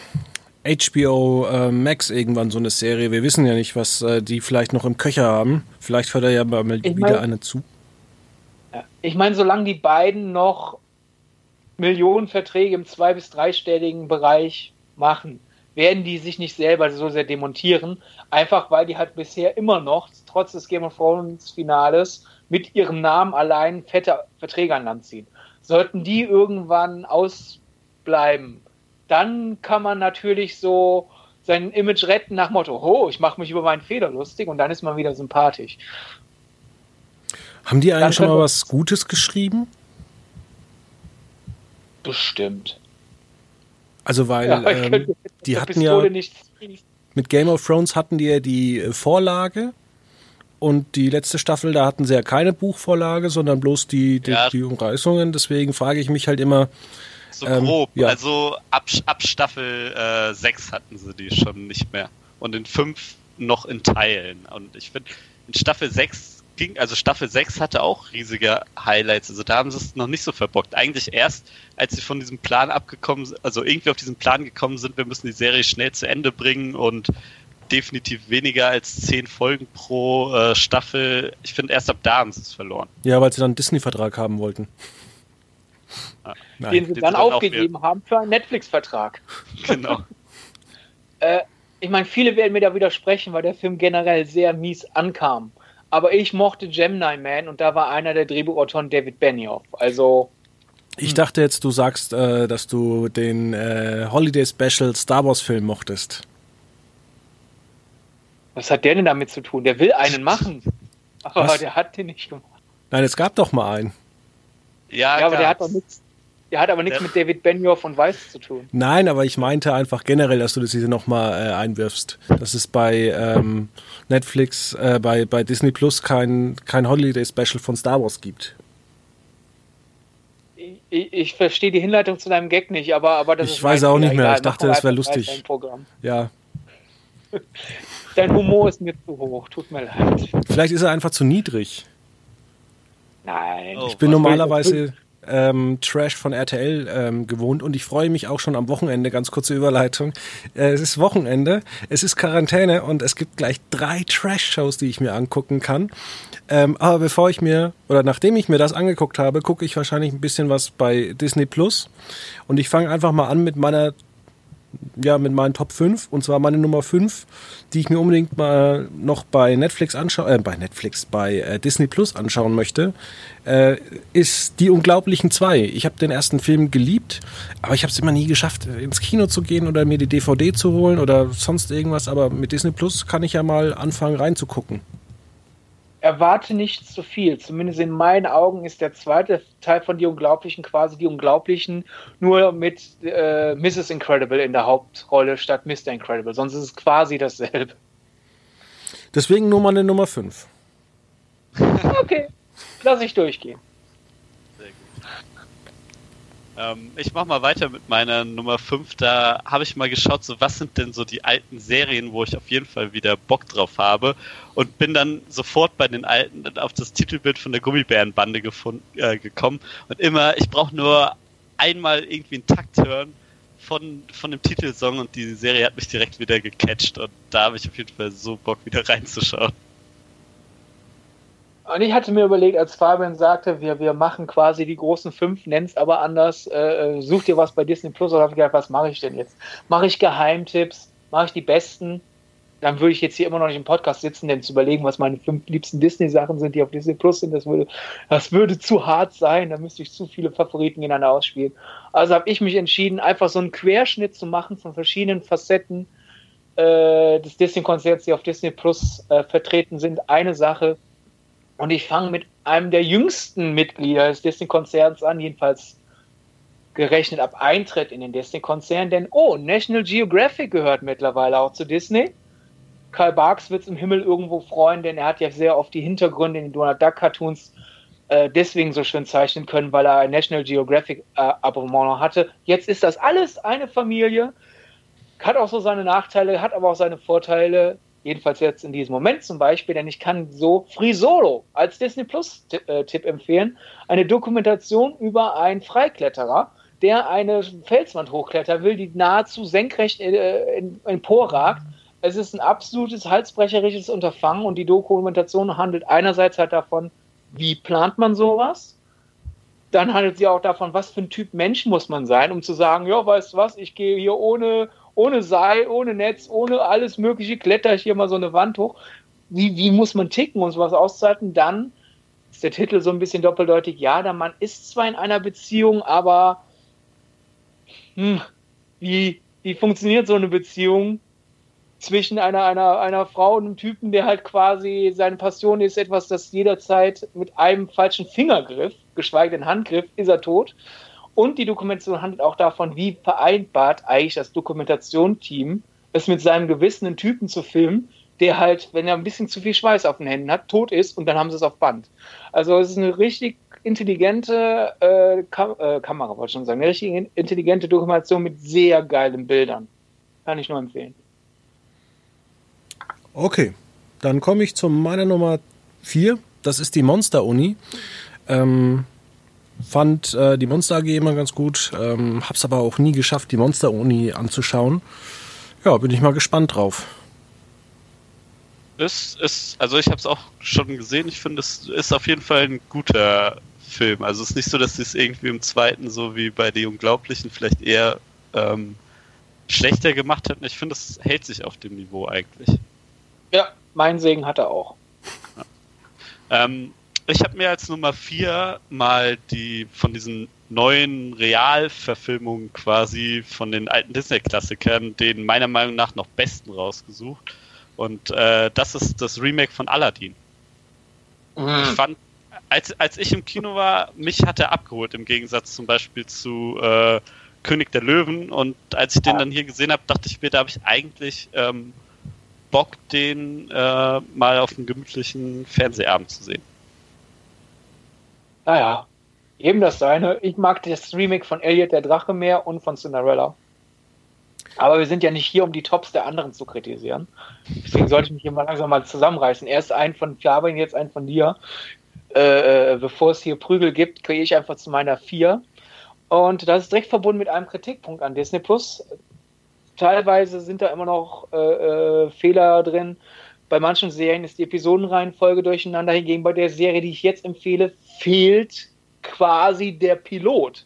HBO äh, Max irgendwann so eine Serie. Wir wissen ja nicht, was äh, die vielleicht noch im Köcher haben. Vielleicht hört er ja mal ich wieder mein, eine zu. Ja, ich meine, solange die beiden noch Millionenverträge im zwei- bis dreistelligen Bereich machen, werden die sich nicht selber so sehr demontieren, einfach weil die halt bisher immer noch, trotz des Game of Thrones Finales, mit ihrem Namen allein fette Verträge an Land ziehen. Sollten die irgendwann ausbleiben, dann kann man natürlich so sein Image retten nach Motto, oh, ich mache mich über meinen Fehler lustig und dann ist man wieder sympathisch. Haben die eigentlich schon mal was Gutes geschrieben? Bestimmt. Also weil ja, ähm, die hatten ja mit Game of Thrones hatten die ja die äh, Vorlage und die letzte Staffel, da hatten sie ja keine Buchvorlage, sondern bloß die, die, ja. die Umreißungen. Deswegen frage ich mich halt immer. So ähm, grob. Ja. Also ab, ab Staffel äh, 6 hatten sie die schon nicht mehr. Und in 5 noch in Teilen. Und ich finde, in Staffel 6 ging, also Staffel 6 hatte auch riesige Highlights. Also da haben sie es noch nicht so verbockt. Eigentlich erst, als sie von diesem Plan abgekommen sind, also irgendwie auf diesen Plan gekommen sind, wir müssen die Serie schnell zu Ende bringen und definitiv weniger als zehn Folgen pro äh, Staffel. Ich finde, erst ab da haben sie es verloren. Ja, weil sie dann einen Disney-Vertrag haben wollten. Ah, den sie den dann, aufgegeben haben für einen Netflix-Vertrag. Genau. äh, ich meine, viele werden mir da widersprechen, weil der Film generell sehr mies ankam. Aber ich mochte Gemini Man und da war einer der Drehbuchautoren David Benioff. Also. Ich hm. dachte jetzt, du sagst, äh, dass du den äh, Holiday Special Star Wars Film mochtest. Was hat der denn damit zu tun? Der will einen machen. Aber Was? der hat den nicht gemacht. Nein, es gab doch mal einen. Ja, ja aber der hat doch nichts. Der hat aber nichts mit David Benioff und Weiß zu tun. Nein, aber ich meinte einfach generell, dass du das hier nochmal äh, einwirfst. Dass es bei ähm, Netflix, äh, bei, bei Disney Plus kein, kein Holiday Special von Star Wars gibt. Ich, ich, verstehe die Hinleitung zu deinem Gag nicht, aber, aber das ich ist. Ich weiß auch nicht mehr. Egal. Ich dachte, das wäre lustig. Ja. Dein Humor ist mir zu hoch, tut mir leid. Vielleicht ist er einfach zu niedrig. Nein. ich bin normalerweise ähm, Trash von RTL ähm, gewohnt und ich freue mich auch schon am Wochenende, ganz kurze Überleitung. Äh, es ist Wochenende, es ist Quarantäne und es gibt gleich drei Trash-Shows, die ich mir angucken kann. Ähm, aber bevor ich mir, oder nachdem ich mir das angeguckt habe, gucke ich wahrscheinlich ein bisschen was bei Disney Plus und ich fange einfach mal an mit meiner ja, mit meinen Top 5. Und zwar meine Nummer 5, die ich mir unbedingt mal noch bei Netflix anschauen, äh, bei Netflix, bei äh, Disney Plus anschauen möchte, äh, ist Die Unglaublichen 2. Ich habe den ersten Film geliebt, aber ich habe es immer nie geschafft, ins Kino zu gehen oder mir die DVD zu holen oder sonst irgendwas. Aber mit Disney Plus kann ich ja mal anfangen reinzugucken erwarte nicht zu viel. Zumindest in meinen Augen ist der zweite Teil von Die Unglaublichen quasi Die Unglaublichen, nur mit äh, Mrs. Incredible in der Hauptrolle statt Mr. Incredible. Sonst ist es quasi dasselbe. Deswegen nur mal eine Nummer 5. Okay, lass ich durchgehen. Ähm, ich mach mal weiter mit meiner Nummer 5. Da habe ich mal geschaut, so was sind denn so die alten Serien, wo ich auf jeden Fall wieder Bock drauf habe. Und bin dann sofort bei den alten auf das Titelbild von der Gummibärenbande gefunden, äh, gekommen. Und immer, ich brauche nur einmal irgendwie einen Takt hören von, von dem Titelsong und die Serie hat mich direkt wieder gecatcht. Und da habe ich auf jeden Fall so Bock, wieder reinzuschauen. Und ich hatte mir überlegt, als Fabian sagte, wir, wir machen quasi die großen fünf, nenn's aber anders, äh, such dir was bei Disney Plus, oder habe ich gedacht, was mache ich denn jetzt? Mache ich Geheimtipps? Mache ich die besten? Dann würde ich jetzt hier immer noch nicht im Podcast sitzen, denn zu überlegen, was meine fünf liebsten Disney-Sachen sind, die auf Disney Plus sind, das würde, das würde zu hart sein. Da müsste ich zu viele Favoriten gegeneinander ausspielen. Also habe ich mich entschieden, einfach so einen Querschnitt zu machen von verschiedenen Facetten äh, des Disney-Konzerts, die auf Disney Plus äh, vertreten sind. Eine Sache, und ich fange mit einem der jüngsten Mitglieder des Disney-Konzerns an, jedenfalls gerechnet ab Eintritt in den Disney-Konzern, denn oh, National Geographic gehört mittlerweile auch zu Disney. Karl Barks wird es im Himmel irgendwo freuen, denn er hat ja sehr oft die Hintergründe in den Donald Duck Cartoons äh, deswegen so schön zeichnen können, weil er ein National Geographic äh, Abonnement hatte. Jetzt ist das alles eine Familie, hat auch so seine Nachteile, hat aber auch seine Vorteile jedenfalls jetzt in diesem Moment zum Beispiel, denn ich kann so Free Solo als Disney Plus äh, empfehlen, eine Dokumentation über einen Freikletterer, der eine Felswand hochklettern will, die nahezu senkrecht äh, emporragt. Es ist ein absolutes halsbrecherisches Unterfangen und die Dokumentation handelt einerseits halt davon, wie plant man sowas, dann handelt sie auch davon, was für ein Typ Mensch muss man sein, um zu sagen, ja, weißt du was, ich gehe hier ohne ohne Seil, ohne Netz, ohne alles Mögliche, kletter ich hier mal so eine Wand hoch. Wie, wie muss man ticken, um sowas auszuhalten? Dann ist der Titel so ein bisschen doppeldeutig. Ja, der Mann ist zwar in einer Beziehung, aber hm, wie, wie funktioniert so eine Beziehung? zwischen einer, einer, einer Frau und einem Typen, der halt quasi seine Passion ist, etwas, das jederzeit mit einem falschen Fingergriff, geschweige denn Handgriff, ist er tot. Und die Dokumentation handelt auch davon, wie vereinbart eigentlich das Dokumentationsteam es mit seinem Gewissen einen Typen zu filmen, der halt, wenn er ein bisschen zu viel Schweiß auf den Händen hat, tot ist und dann haben sie es auf Band. Also es ist eine richtig intelligente äh, Kam äh, Kamera, wollte ich schon sagen, eine richtig intelligente Dokumentation mit sehr geilen Bildern. Kann ich nur empfehlen. Okay, dann komme ich zu meiner Nummer 4. Das ist die Monster-Uni. Ähm, fand äh, die Monster AG immer ganz gut, ähm, hab's aber auch nie geschafft, die Monster-Uni anzuschauen. Ja, bin ich mal gespannt drauf. Ist, ist, also ich habe es auch schon gesehen. Ich finde, es ist auf jeden Fall ein guter Film. Also es ist nicht so, dass sie es irgendwie im zweiten, so wie bei Die Unglaublichen, vielleicht eher ähm, schlechter gemacht hätten. Ich finde, es hält sich auf dem Niveau eigentlich. Ja, mein Segen hat er auch. Ja. Ähm, ich habe mir als Nummer 4 mal die von diesen neuen Realverfilmungen quasi von den alten Disney-Klassikern den meiner Meinung nach noch besten rausgesucht. Und äh, das ist das Remake von Aladdin. Mhm. Ich fand, als, als ich im Kino war, mich hat er abgeholt, im Gegensatz zum Beispiel zu äh, König der Löwen. Und als ich den dann hier gesehen habe, dachte ich mir, da habe ich eigentlich ähm, Bock, den äh, mal auf einem gemütlichen Fernsehabend zu sehen. Naja, eben das seine. Ich mag das Remake von Elliot der Drache mehr und von Cinderella. Aber wir sind ja nicht hier, um die Tops der anderen zu kritisieren. Deswegen sollte ich mich hier mal langsam mal zusammenreißen. Erst einen von Fabian, jetzt einen von dir. Äh, äh, bevor es hier Prügel gibt, kriege ich einfach zu meiner vier. Und das ist direkt verbunden mit einem Kritikpunkt an Disney Plus teilweise sind da immer noch äh, äh, Fehler drin. Bei manchen Serien ist die Episodenreihenfolge durcheinander. Hingegen bei der Serie, die ich jetzt empfehle, fehlt quasi der Pilot.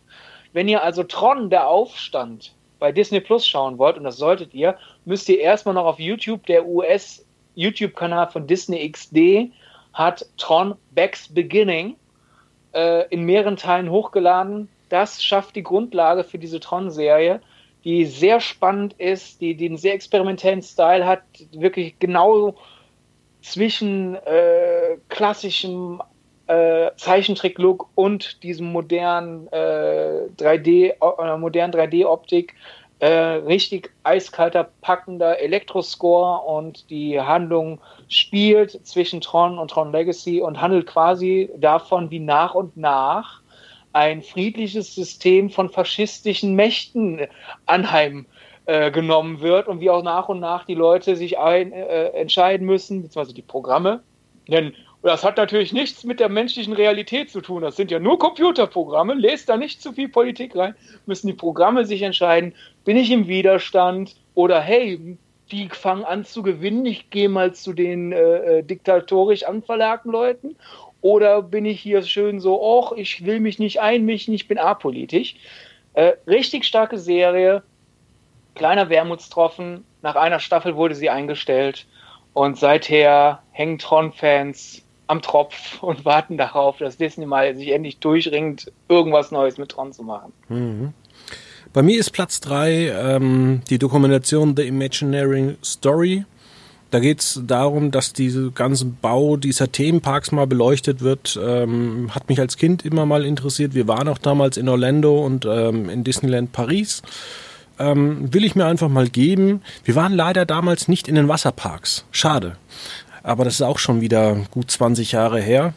Wenn ihr also Tron, der Aufstand, bei Disney Plus schauen wollt, und das solltet ihr, müsst ihr erstmal noch auf YouTube, der US-YouTube-Kanal von Disney XD hat Tron Back's Beginning äh, in mehreren Teilen hochgeladen. Das schafft die Grundlage für diese Tron-Serie die sehr spannend ist, die, die einen sehr experimentellen Style hat, wirklich genau zwischen äh, klassischem äh, Zeichentrick-Look und diesem modernen äh, 3D, äh, modernen 3D-Optik äh, richtig eiskalter, packender Elektroscore und die Handlung spielt zwischen Tron und Tron Legacy und handelt quasi davon, wie nach und nach ein friedliches System von faschistischen Mächten anheimgenommen äh, wird und wie auch nach und nach die Leute sich ein, äh, entscheiden müssen, beziehungsweise die Programme. Denn das hat natürlich nichts mit der menschlichen Realität zu tun. Das sind ja nur Computerprogramme. Lest da nicht zu viel Politik rein. Müssen die Programme sich entscheiden, bin ich im Widerstand oder hey, die fangen an zu gewinnen, ich gehe mal zu den äh, äh diktatorisch anverlagten Leuten oder bin ich hier schön so, och, ich will mich nicht einmischen, ich bin apolitisch. Äh, richtig starke Serie, kleiner Wermutstropfen. Nach einer Staffel wurde sie eingestellt und seither hängen Tron-Fans am Tropf und warten darauf, dass Disney mal sich endlich durchringt, irgendwas Neues mit Tron zu machen. Mhm. Bei mir ist Platz 3 ähm, die Dokumentation The Imaginary Story da geht es darum, dass diese ganzen Bau dieser Themenparks mal beleuchtet wird. Ähm, hat mich als Kind immer mal interessiert. Wir waren auch damals in Orlando und ähm, in Disneyland Paris. Ähm, will ich mir einfach mal geben. Wir waren leider damals nicht in den Wasserparks. Schade. Aber das ist auch schon wieder gut 20 Jahre her.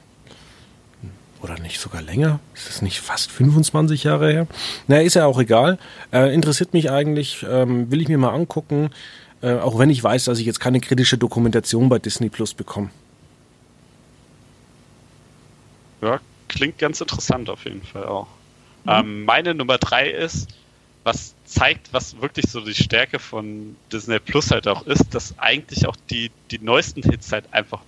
Oder nicht sogar länger? Ist das nicht fast 25 Jahre her? Na, ist ja auch egal. Äh, interessiert mich eigentlich, ähm, will ich mir mal angucken. Äh, auch wenn ich weiß, dass ich jetzt keine kritische Dokumentation bei Disney Plus bekomme. Ja, klingt ganz interessant auf jeden Fall auch. Mhm. Ähm, meine Nummer drei ist, was zeigt, was wirklich so die Stärke von Disney Plus halt auch ist, dass eigentlich auch die, die neuesten Hits halt einfach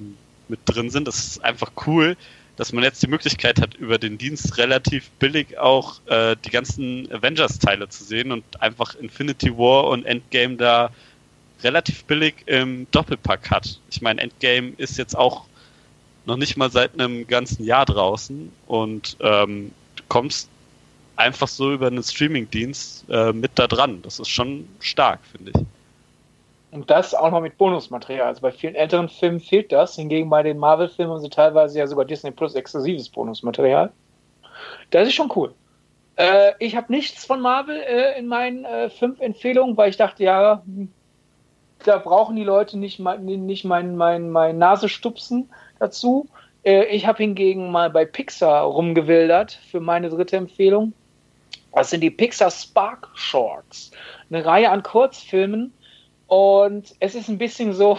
mit drin sind. Das ist einfach cool, dass man jetzt die Möglichkeit hat, über den Dienst relativ billig auch äh, die ganzen Avengers-Teile zu sehen und einfach Infinity War und Endgame da relativ billig im Doppelpack hat. Ich meine, Endgame ist jetzt auch noch nicht mal seit einem ganzen Jahr draußen und ähm, du kommst einfach so über einen Streamingdienst äh, mit da dran. Das ist schon stark, finde ich. Und das auch noch mit Bonusmaterial. Also bei vielen älteren Filmen fehlt das. Hingegen bei den Marvel-Filmen sie teilweise ja sogar Disney Plus exklusives Bonusmaterial. Das ist schon cool. Äh, ich habe nichts von Marvel äh, in meinen äh, fünf Empfehlungen, weil ich dachte, ja, da brauchen die Leute nicht, nicht mein, mein, mein Nasestupsen dazu. Äh, ich habe hingegen mal bei Pixar rumgewildert für meine dritte Empfehlung. Das sind die Pixar Spark Shorts. Eine Reihe an Kurzfilmen. Und es ist ein bisschen so,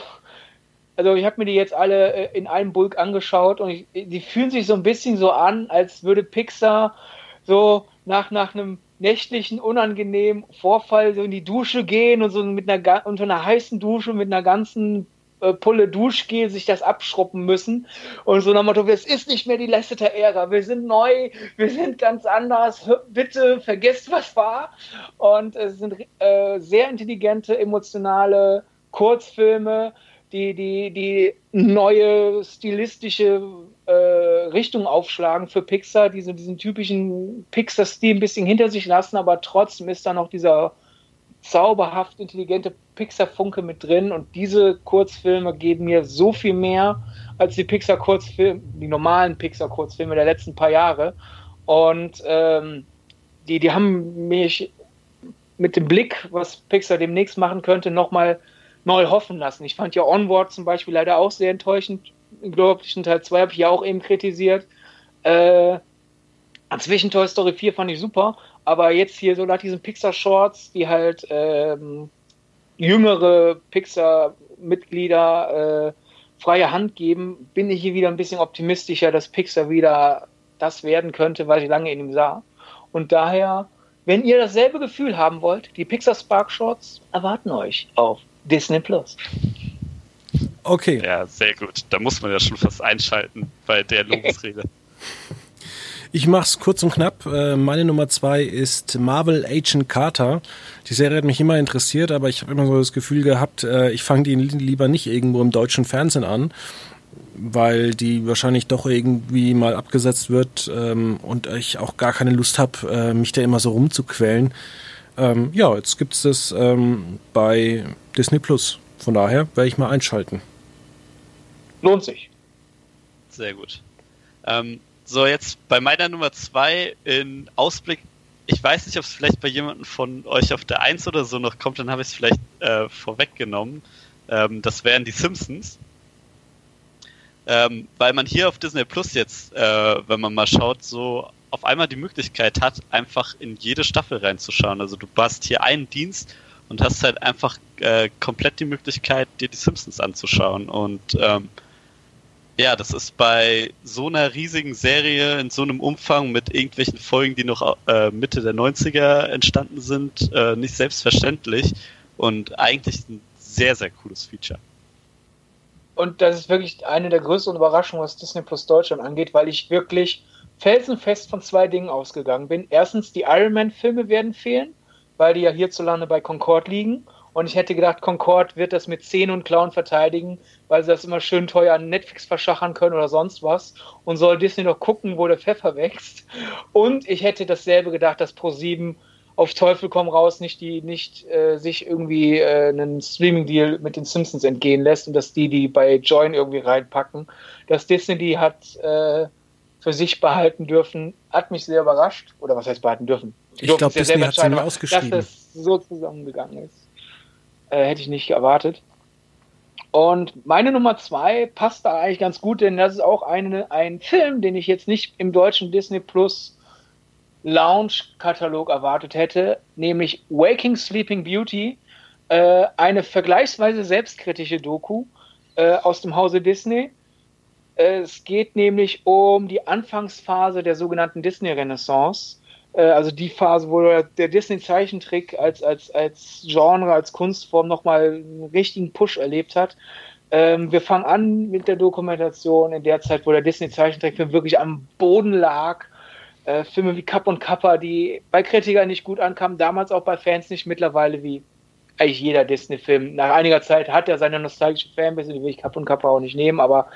also ich habe mir die jetzt alle äh, in einem Bulk angeschaut und ich, die fühlen sich so ein bisschen so an, als würde Pixar so nach, nach einem nächtlichen, unangenehmen Vorfall so in die Dusche gehen und so mit einer, unter einer heißen Dusche mit einer ganzen äh, Pulle Duschgel sich das abschruppen müssen. Und so nach Motto, es ist nicht mehr die Lasseter-Ära, wir sind neu, wir sind ganz anders, bitte vergesst, was war. Und es sind äh, sehr intelligente, emotionale Kurzfilme, die, die, die neue stilistische äh, Richtung aufschlagen für Pixar, die so diesen typischen Pixar-Stil ein bisschen hinter sich lassen, aber trotzdem ist da noch dieser zauberhaft intelligente Pixar-Funke mit drin und diese Kurzfilme geben mir so viel mehr als die Pixar-Kurzfilme, die normalen Pixar-Kurzfilme der letzten paar Jahre. Und ähm, die, die haben mich mit dem Blick, was Pixar demnächst machen könnte, nochmal neu hoffen lassen. Ich fand ja Onward zum Beispiel leider auch sehr enttäuschend. Im globlichen Teil 2 habe ich ja auch eben kritisiert. Äh, zwischen Toy Story 4 fand ich super, aber jetzt hier so nach diesen Pixar-Shorts, die halt ähm, jüngere Pixar-Mitglieder äh, freie Hand geben, bin ich hier wieder ein bisschen optimistischer, dass Pixar wieder das werden könnte, was ich lange in ihm sah. Und daher, wenn ihr dasselbe Gefühl haben wollt, die Pixar Spark Shorts erwarten euch auf Disney Plus. Okay. Ja, sehr gut. Da muss man ja schon fast einschalten bei der Lobesrede. Ich mach's kurz und knapp. Äh, meine Nummer zwei ist Marvel Agent Carter. Die Serie hat mich immer interessiert, aber ich habe immer so das Gefühl gehabt, äh, ich fange die lieber nicht irgendwo im deutschen Fernsehen an, weil die wahrscheinlich doch irgendwie mal abgesetzt wird ähm, und ich auch gar keine Lust habe, äh, mich da immer so rumzuquälen. Ähm, ja, jetzt gibt's das ähm, bei Disney Plus. Von daher werde ich mal einschalten. Lohnt sich. Sehr gut. Ähm, so, jetzt bei meiner Nummer zwei in Ausblick. Ich weiß nicht, ob es vielleicht bei jemandem von euch auf der Eins oder so noch kommt, dann habe ich es vielleicht äh, vorweggenommen. Ähm, das wären die Simpsons. Ähm, weil man hier auf Disney Plus jetzt, äh, wenn man mal schaut, so auf einmal die Möglichkeit hat, einfach in jede Staffel reinzuschauen. Also du hast hier einen Dienst und hast halt einfach äh, komplett die Möglichkeit, dir die Simpsons anzuschauen. Und ähm, ja, das ist bei so einer riesigen Serie in so einem Umfang mit irgendwelchen Folgen, die noch äh, Mitte der 90er entstanden sind, äh, nicht selbstverständlich und eigentlich ein sehr, sehr cooles Feature. Und das ist wirklich eine der größten Überraschungen, was Disney Plus Deutschland angeht, weil ich wirklich felsenfest von zwei Dingen ausgegangen bin. Erstens, die Iron Man-Filme werden fehlen, weil die ja hierzulande bei Concord liegen. Und ich hätte gedacht, Concord wird das mit Zähnen und Klauen verteidigen, weil sie das immer schön teuer an Netflix verschachern können oder sonst was. Und soll Disney noch gucken, wo der Pfeffer wächst. Und ich hätte dasselbe gedacht, dass Pro7 auf Teufel komm raus nicht die nicht äh, sich irgendwie äh, einen Streaming Deal mit den Simpsons entgehen lässt und dass die die bei Join irgendwie reinpacken, dass Disney die hat äh, für sich behalten dürfen, hat mich sehr überrascht oder was heißt behalten dürfen. ich glaube, Disney hat es ausgeschrieben, dass das so zusammengegangen ist äh, hätte ich nicht erwartet. Und meine Nummer zwei passt da eigentlich ganz gut, denn das ist auch eine, ein Film, den ich jetzt nicht im deutschen Disney Plus Lounge-Katalog erwartet hätte, nämlich Waking Sleeping Beauty, äh, eine vergleichsweise selbstkritische Doku äh, aus dem Hause Disney. Es geht nämlich um die Anfangsphase der sogenannten Disney-Renaissance äh, also die Phase, wo der Disney-Zeichentrick als, als, als Genre, als Kunstform nochmal einen richtigen Push erlebt hat. Ähm, wir fangen an mit der Dokumentation in der Zeit, wo der Disney-Zeichentrickfilm wirklich am Boden lag. Äh, Filme wie Kapp und Kappa, die bei Kritikern nicht gut ankamen, damals auch bei Fans nicht, mittlerweile wie eigentlich jeder Disney-Film. Nach einiger Zeit hat er seine nostalgische Fanbase, die will ich Kapp und Kappa auch nicht nehmen, aber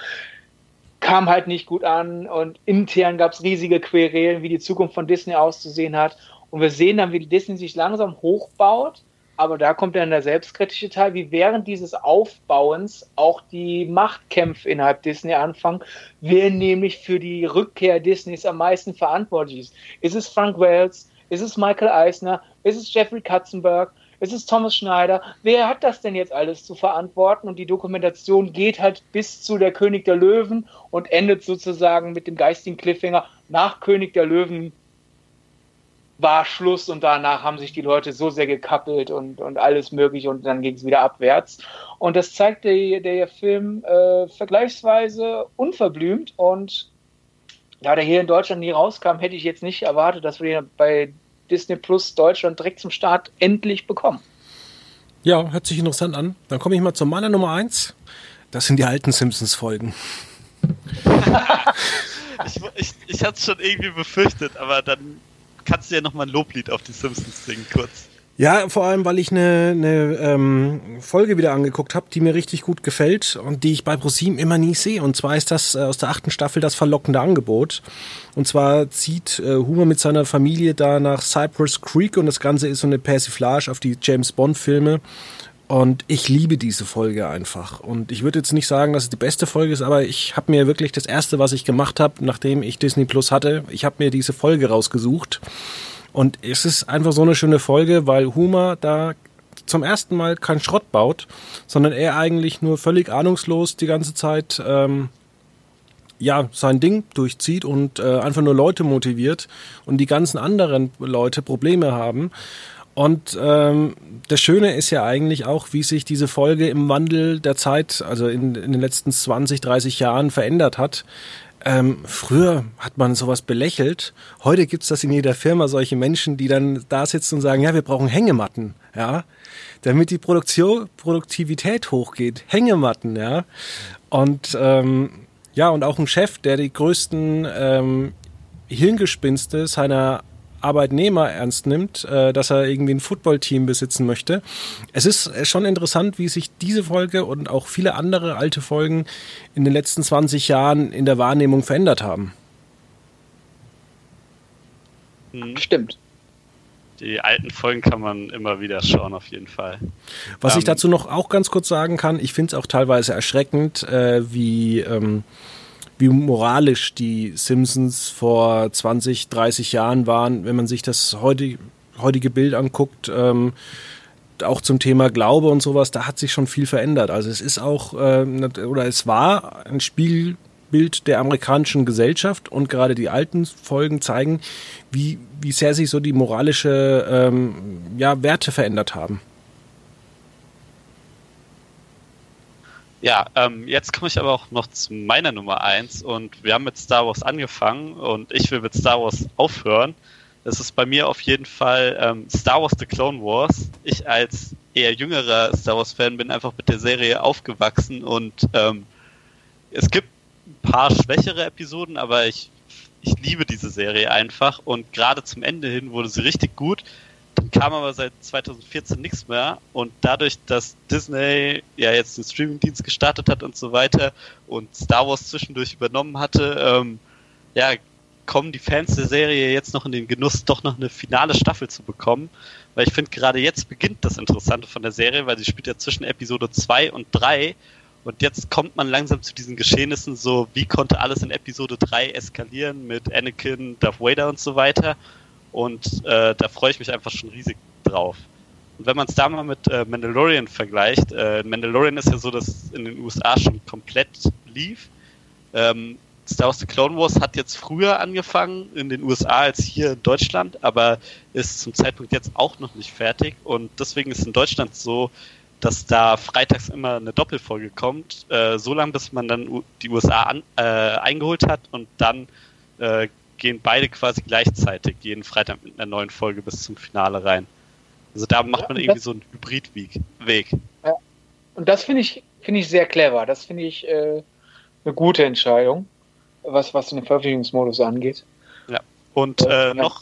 kam halt nicht gut an und intern gab es riesige Querelen, wie die Zukunft von Disney auszusehen hat. Und wir sehen dann, wie Disney sich langsam hochbaut aber da kommt dann der selbstkritische Teil, wie während dieses Aufbauens auch die Machtkämpfe innerhalb Disney anfangen, wer nämlich für die Rückkehr Disneys am meisten verantwortlich ist. Ist es Frank Wells? Ist es Michael Eisner? Ist es Jeffrey Katzenberg? Ist es Thomas Schneider? Wer hat das denn jetzt alles zu verantworten? Und die Dokumentation geht halt bis zu der König der Löwen und endet sozusagen mit dem geistigen Cliffhanger nach König der Löwen war Schluss und danach haben sich die Leute so sehr gekappelt und, und alles mögliche und dann ging es wieder abwärts. Und das zeigt der, der Film äh, vergleichsweise unverblümt und da der hier in Deutschland nie rauskam, hätte ich jetzt nicht erwartet, dass wir ihn bei Disney Plus Deutschland direkt zum Start endlich bekommen. Ja, hört sich interessant an. Dann komme ich mal zu meiner Nummer 1. Das sind die alten Simpsons-Folgen. ich, ich, ich hatte es schon irgendwie befürchtet, aber dann kannst du ja nochmal ein Loblied auf die Simpsons singen, kurz. Ja, vor allem, weil ich eine, eine ähm, Folge wieder angeguckt habe, die mir richtig gut gefällt und die ich bei ProSieben immer nie sehe. Und zwar ist das äh, aus der achten Staffel das verlockende Angebot. Und zwar zieht äh, Humor mit seiner Familie da nach Cypress Creek und das Ganze ist so eine Persiflage auf die James Bond-Filme. Und ich liebe diese Folge einfach. Und ich würde jetzt nicht sagen, dass es die beste Folge ist, aber ich habe mir wirklich das erste, was ich gemacht habe, nachdem ich Disney Plus hatte, ich habe mir diese Folge rausgesucht und es ist einfach so eine schöne Folge, weil Huma da zum ersten Mal keinen Schrott baut, sondern er eigentlich nur völlig ahnungslos die ganze Zeit ähm, ja sein Ding durchzieht und äh, einfach nur Leute motiviert und die ganzen anderen Leute Probleme haben. Und ähm, das Schöne ist ja eigentlich auch, wie sich diese Folge im Wandel der Zeit, also in, in den letzten 20, 30 Jahren verändert hat. Ähm, früher hat man sowas belächelt. Heute gibt's das in jeder Firma, solche Menschen, die dann da sitzen und sagen, ja, wir brauchen Hängematten, ja, damit die Produktion, Produktivität hochgeht. Hängematten, ja. Und ähm, ja, und auch ein Chef, der die größten ähm, Hirngespinste seiner Arbeitnehmer ernst nimmt, äh, dass er irgendwie ein Footballteam besitzen möchte. Es ist schon interessant, wie sich diese Folge und auch viele andere alte Folgen in den letzten 20 Jahren in der Wahrnehmung verändert haben. Mhm. Stimmt. Die alten Folgen kann man immer wieder schauen, auf jeden Fall. Was ähm, ich dazu noch auch ganz kurz sagen kann, ich finde es auch teilweise erschreckend, äh, wie ähm, wie moralisch die Simpsons vor 20, 30 Jahren waren, wenn man sich das heutige, heutige Bild anguckt. Ähm, auch zum Thema Glaube und sowas, da hat sich schon viel verändert. Also es ist auch, äh, oder es war ein Spiegelbild der amerikanischen Gesellschaft und gerade die alten Folgen zeigen, wie, wie sehr sich so die moralische ähm, ja, Werte verändert haben. Ja, ähm, jetzt komme ich aber auch noch zu meiner Nummer eins und wir haben mit Star Wars angefangen und ich will mit Star Wars aufhören. Das ist bei mir auf jeden Fall ähm, Star Wars The Clone Wars. Ich als eher jüngerer Star Wars Fan bin einfach mit der Serie aufgewachsen und ähm, es gibt ein paar schwächere Episoden, aber ich, ich liebe diese Serie einfach und gerade zum Ende hin wurde sie richtig gut. Dann kam aber seit 2014 nichts mehr und dadurch, dass Disney ja jetzt den Streamingdienst gestartet hat und so weiter und Star Wars zwischendurch übernommen hatte, ähm, ja, kommen die Fans der Serie jetzt noch in den Genuss, doch noch eine finale Staffel zu bekommen. Weil ich finde, gerade jetzt beginnt das Interessante von der Serie, weil sie spielt ja zwischen Episode 2 und 3 und jetzt kommt man langsam zu diesen Geschehnissen, so wie konnte alles in Episode 3 eskalieren mit Anakin, Darth Vader und so weiter. Und äh, da freue ich mich einfach schon riesig drauf. Und wenn man es da mal mit äh, Mandalorian vergleicht, äh, Mandalorian ist ja so, dass in den USA schon komplett lief. Ähm, Star Wars The Clone Wars hat jetzt früher angefangen in den USA als hier in Deutschland, aber ist zum Zeitpunkt jetzt auch noch nicht fertig. Und deswegen ist in Deutschland so, dass da freitags immer eine Doppelfolge kommt, äh, so lange bis man dann die USA an, äh, eingeholt hat und dann äh, gehen beide quasi gleichzeitig jeden Freitag mit einer neuen Folge bis zum Finale rein. Also da macht man irgendwie so einen Hybridweg. Weg. Ja. Und das finde ich, finde ich sehr clever. Das finde ich äh, eine gute Entscheidung, was, was den Veröffentlichungsmodus angeht. Ja. Und äh, noch,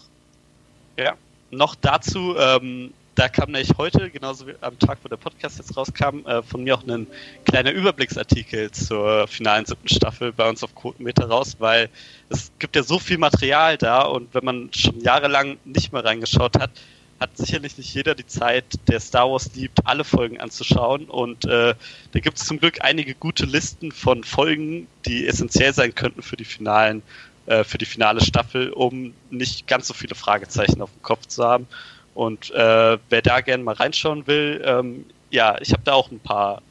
ja, noch dazu, ähm, da kam nämlich heute, genauso wie am Tag, wo der Podcast jetzt rauskam, äh, von mir auch ein kleiner Überblicksartikel zur finalen siebten Staffel bei uns auf Quotenmeter raus, weil es gibt ja so viel Material da und wenn man schon jahrelang nicht mehr reingeschaut hat, hat sicherlich nicht jeder die Zeit, der Star Wars liebt, alle Folgen anzuschauen. Und äh, da gibt es zum Glück einige gute Listen von Folgen, die essentiell sein könnten für die finalen, äh, für die finale Staffel, um nicht ganz so viele Fragezeichen auf dem Kopf zu haben. Und äh, wer da gerne mal reinschauen will, ähm, ja, ich habe da auch ein paar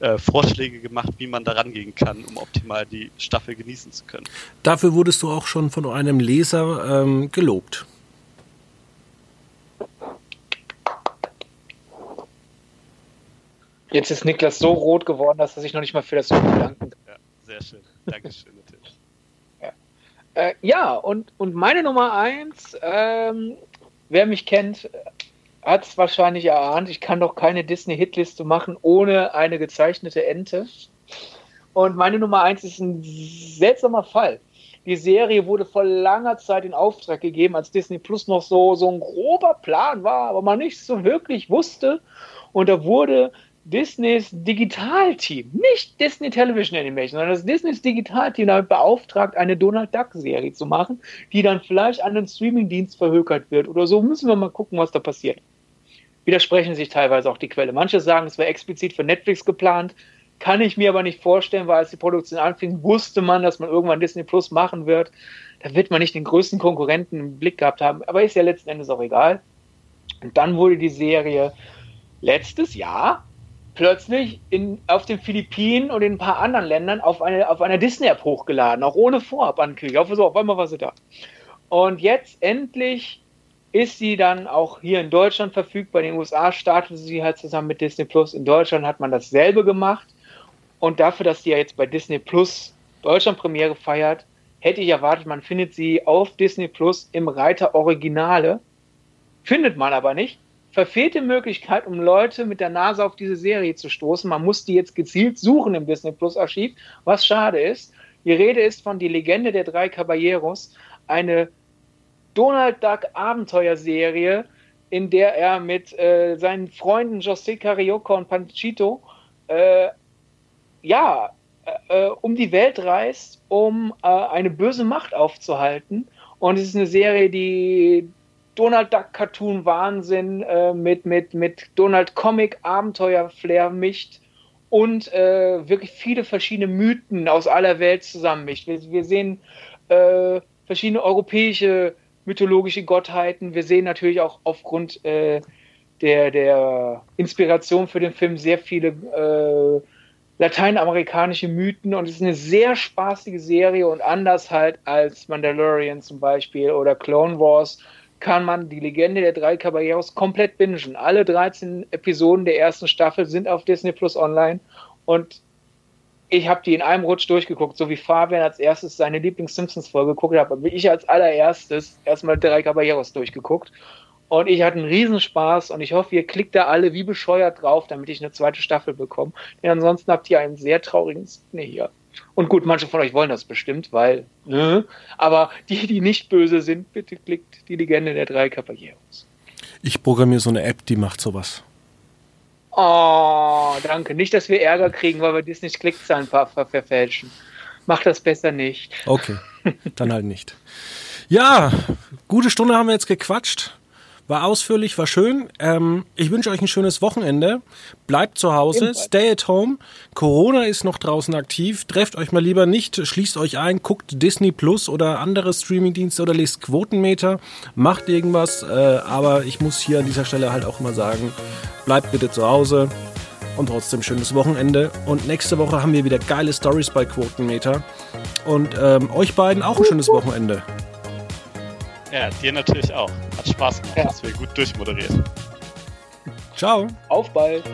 äh, Vorschläge gemacht, wie man da rangehen kann, um optimal die Staffel genießen zu können. Dafür wurdest du auch schon von einem Leser ähm, gelobt. Jetzt ist Niklas so rot geworden, dass er sich noch nicht mal für das Lob bedanken kann. Ja, sehr schön. Dankeschön, natürlich. Ja, äh, ja und, und meine Nummer eins, ähm, wer mich kennt, hat es wahrscheinlich erahnt, ich kann doch keine Disney-Hitliste machen ohne eine gezeichnete Ente. Und meine Nummer eins ist ein seltsamer Fall. Die Serie wurde vor langer Zeit in Auftrag gegeben, als Disney Plus noch so, so ein grober Plan war, aber man nicht so wirklich wusste. Und da wurde Disneys Digitalteam, nicht Disney Television Animation, sondern das Disneys Digitalteam damit beauftragt, eine Donald Duck Serie zu machen, die dann vielleicht an den Streamingdienst verhökert wird oder so. Müssen wir mal gucken, was da passiert. Widersprechen sich teilweise auch die Quelle. Manche sagen, es war explizit für Netflix geplant. Kann ich mir aber nicht vorstellen, weil als die Produktion anfing, wusste man, dass man irgendwann Disney Plus machen wird. Da wird man nicht den größten Konkurrenten im Blick gehabt haben. Aber ist ja letzten Endes auch egal. Und dann wurde die Serie letztes Jahr plötzlich in, auf den Philippinen und in ein paar anderen Ländern auf, eine, auf einer Disney-App hochgeladen, auch ohne Vorabankündigung. Auf, so, auf einmal war sie da. Und jetzt endlich ist sie dann auch hier in Deutschland verfügbar. In den USA startete sie halt zusammen mit Disney Plus. In Deutschland hat man dasselbe gemacht. Und dafür, dass die ja jetzt bei Disney Plus Deutschland Premiere feiert, hätte ich erwartet, man findet sie auf Disney Plus im Reiter Originale. Findet man aber nicht verfehlte Möglichkeit, um Leute mit der Nase auf diese Serie zu stoßen. Man muss die jetzt gezielt suchen im Disney Plus Archiv, was schade ist. Die Rede ist von Die Legende der drei Caballeros, eine Donald Duck Abenteuerserie, in der er mit äh, seinen Freunden José Carioca und Panchito äh, ja, äh, äh, um die Welt reist, um äh, eine böse Macht aufzuhalten. Und es ist eine Serie, die Donald Duck Cartoon Wahnsinn äh, mit, mit, mit Donald Comic Abenteuer Flair mischt und äh, wirklich viele verschiedene Mythen aus aller Welt zusammenmischt. Wir, wir sehen äh, verschiedene europäische mythologische Gottheiten. Wir sehen natürlich auch aufgrund äh, der, der Inspiration für den Film sehr viele äh, lateinamerikanische Mythen und es ist eine sehr spaßige Serie und anders halt als Mandalorian zum Beispiel oder Clone Wars kann man die Legende der drei Caballeros komplett bingen. Alle 13 Episoden der ersten Staffel sind auf Disney Plus online und ich habe die in einem Rutsch durchgeguckt, so wie Fabian als erstes seine Lieblings-Simpsons-Folge geguckt hat, habe ich als allererstes erstmal drei Caballeros durchgeguckt. Und ich hatte einen Riesenspaß und ich hoffe, ihr klickt da alle wie bescheuert drauf, damit ich eine zweite Staffel bekomme. Denn ansonsten habt ihr einen sehr traurigen Szene hier. Und gut, manche von euch wollen das bestimmt, weil, ne? Aber die, die nicht böse sind, bitte klickt die Legende der drei Caballeros. Ich programmiere so eine App, die macht sowas. Oh, danke. Nicht, dass wir Ärger kriegen, weil wir Disney Klickzahlen ver ver verfälschen. Mach das besser nicht. Okay, dann halt nicht. Ja, gute Stunde haben wir jetzt gequatscht. War ausführlich, war schön. Ähm, ich wünsche euch ein schönes Wochenende. Bleibt zu Hause, stay at home. Corona ist noch draußen aktiv. Trefft euch mal lieber nicht, schließt euch ein, guckt Disney Plus oder andere Streamingdienste oder lest Quotenmeter. Macht irgendwas. Äh, aber ich muss hier an dieser Stelle halt auch mal sagen, bleibt bitte zu Hause. Und trotzdem schönes Wochenende. Und nächste Woche haben wir wieder geile Stories bei Quotenmeter. Und ähm, euch beiden auch ein schönes Wochenende. Ja, dir natürlich auch. Hat Spaß gemacht, ja. dass wir gut durchmoderiert. Ciao. Auf bald.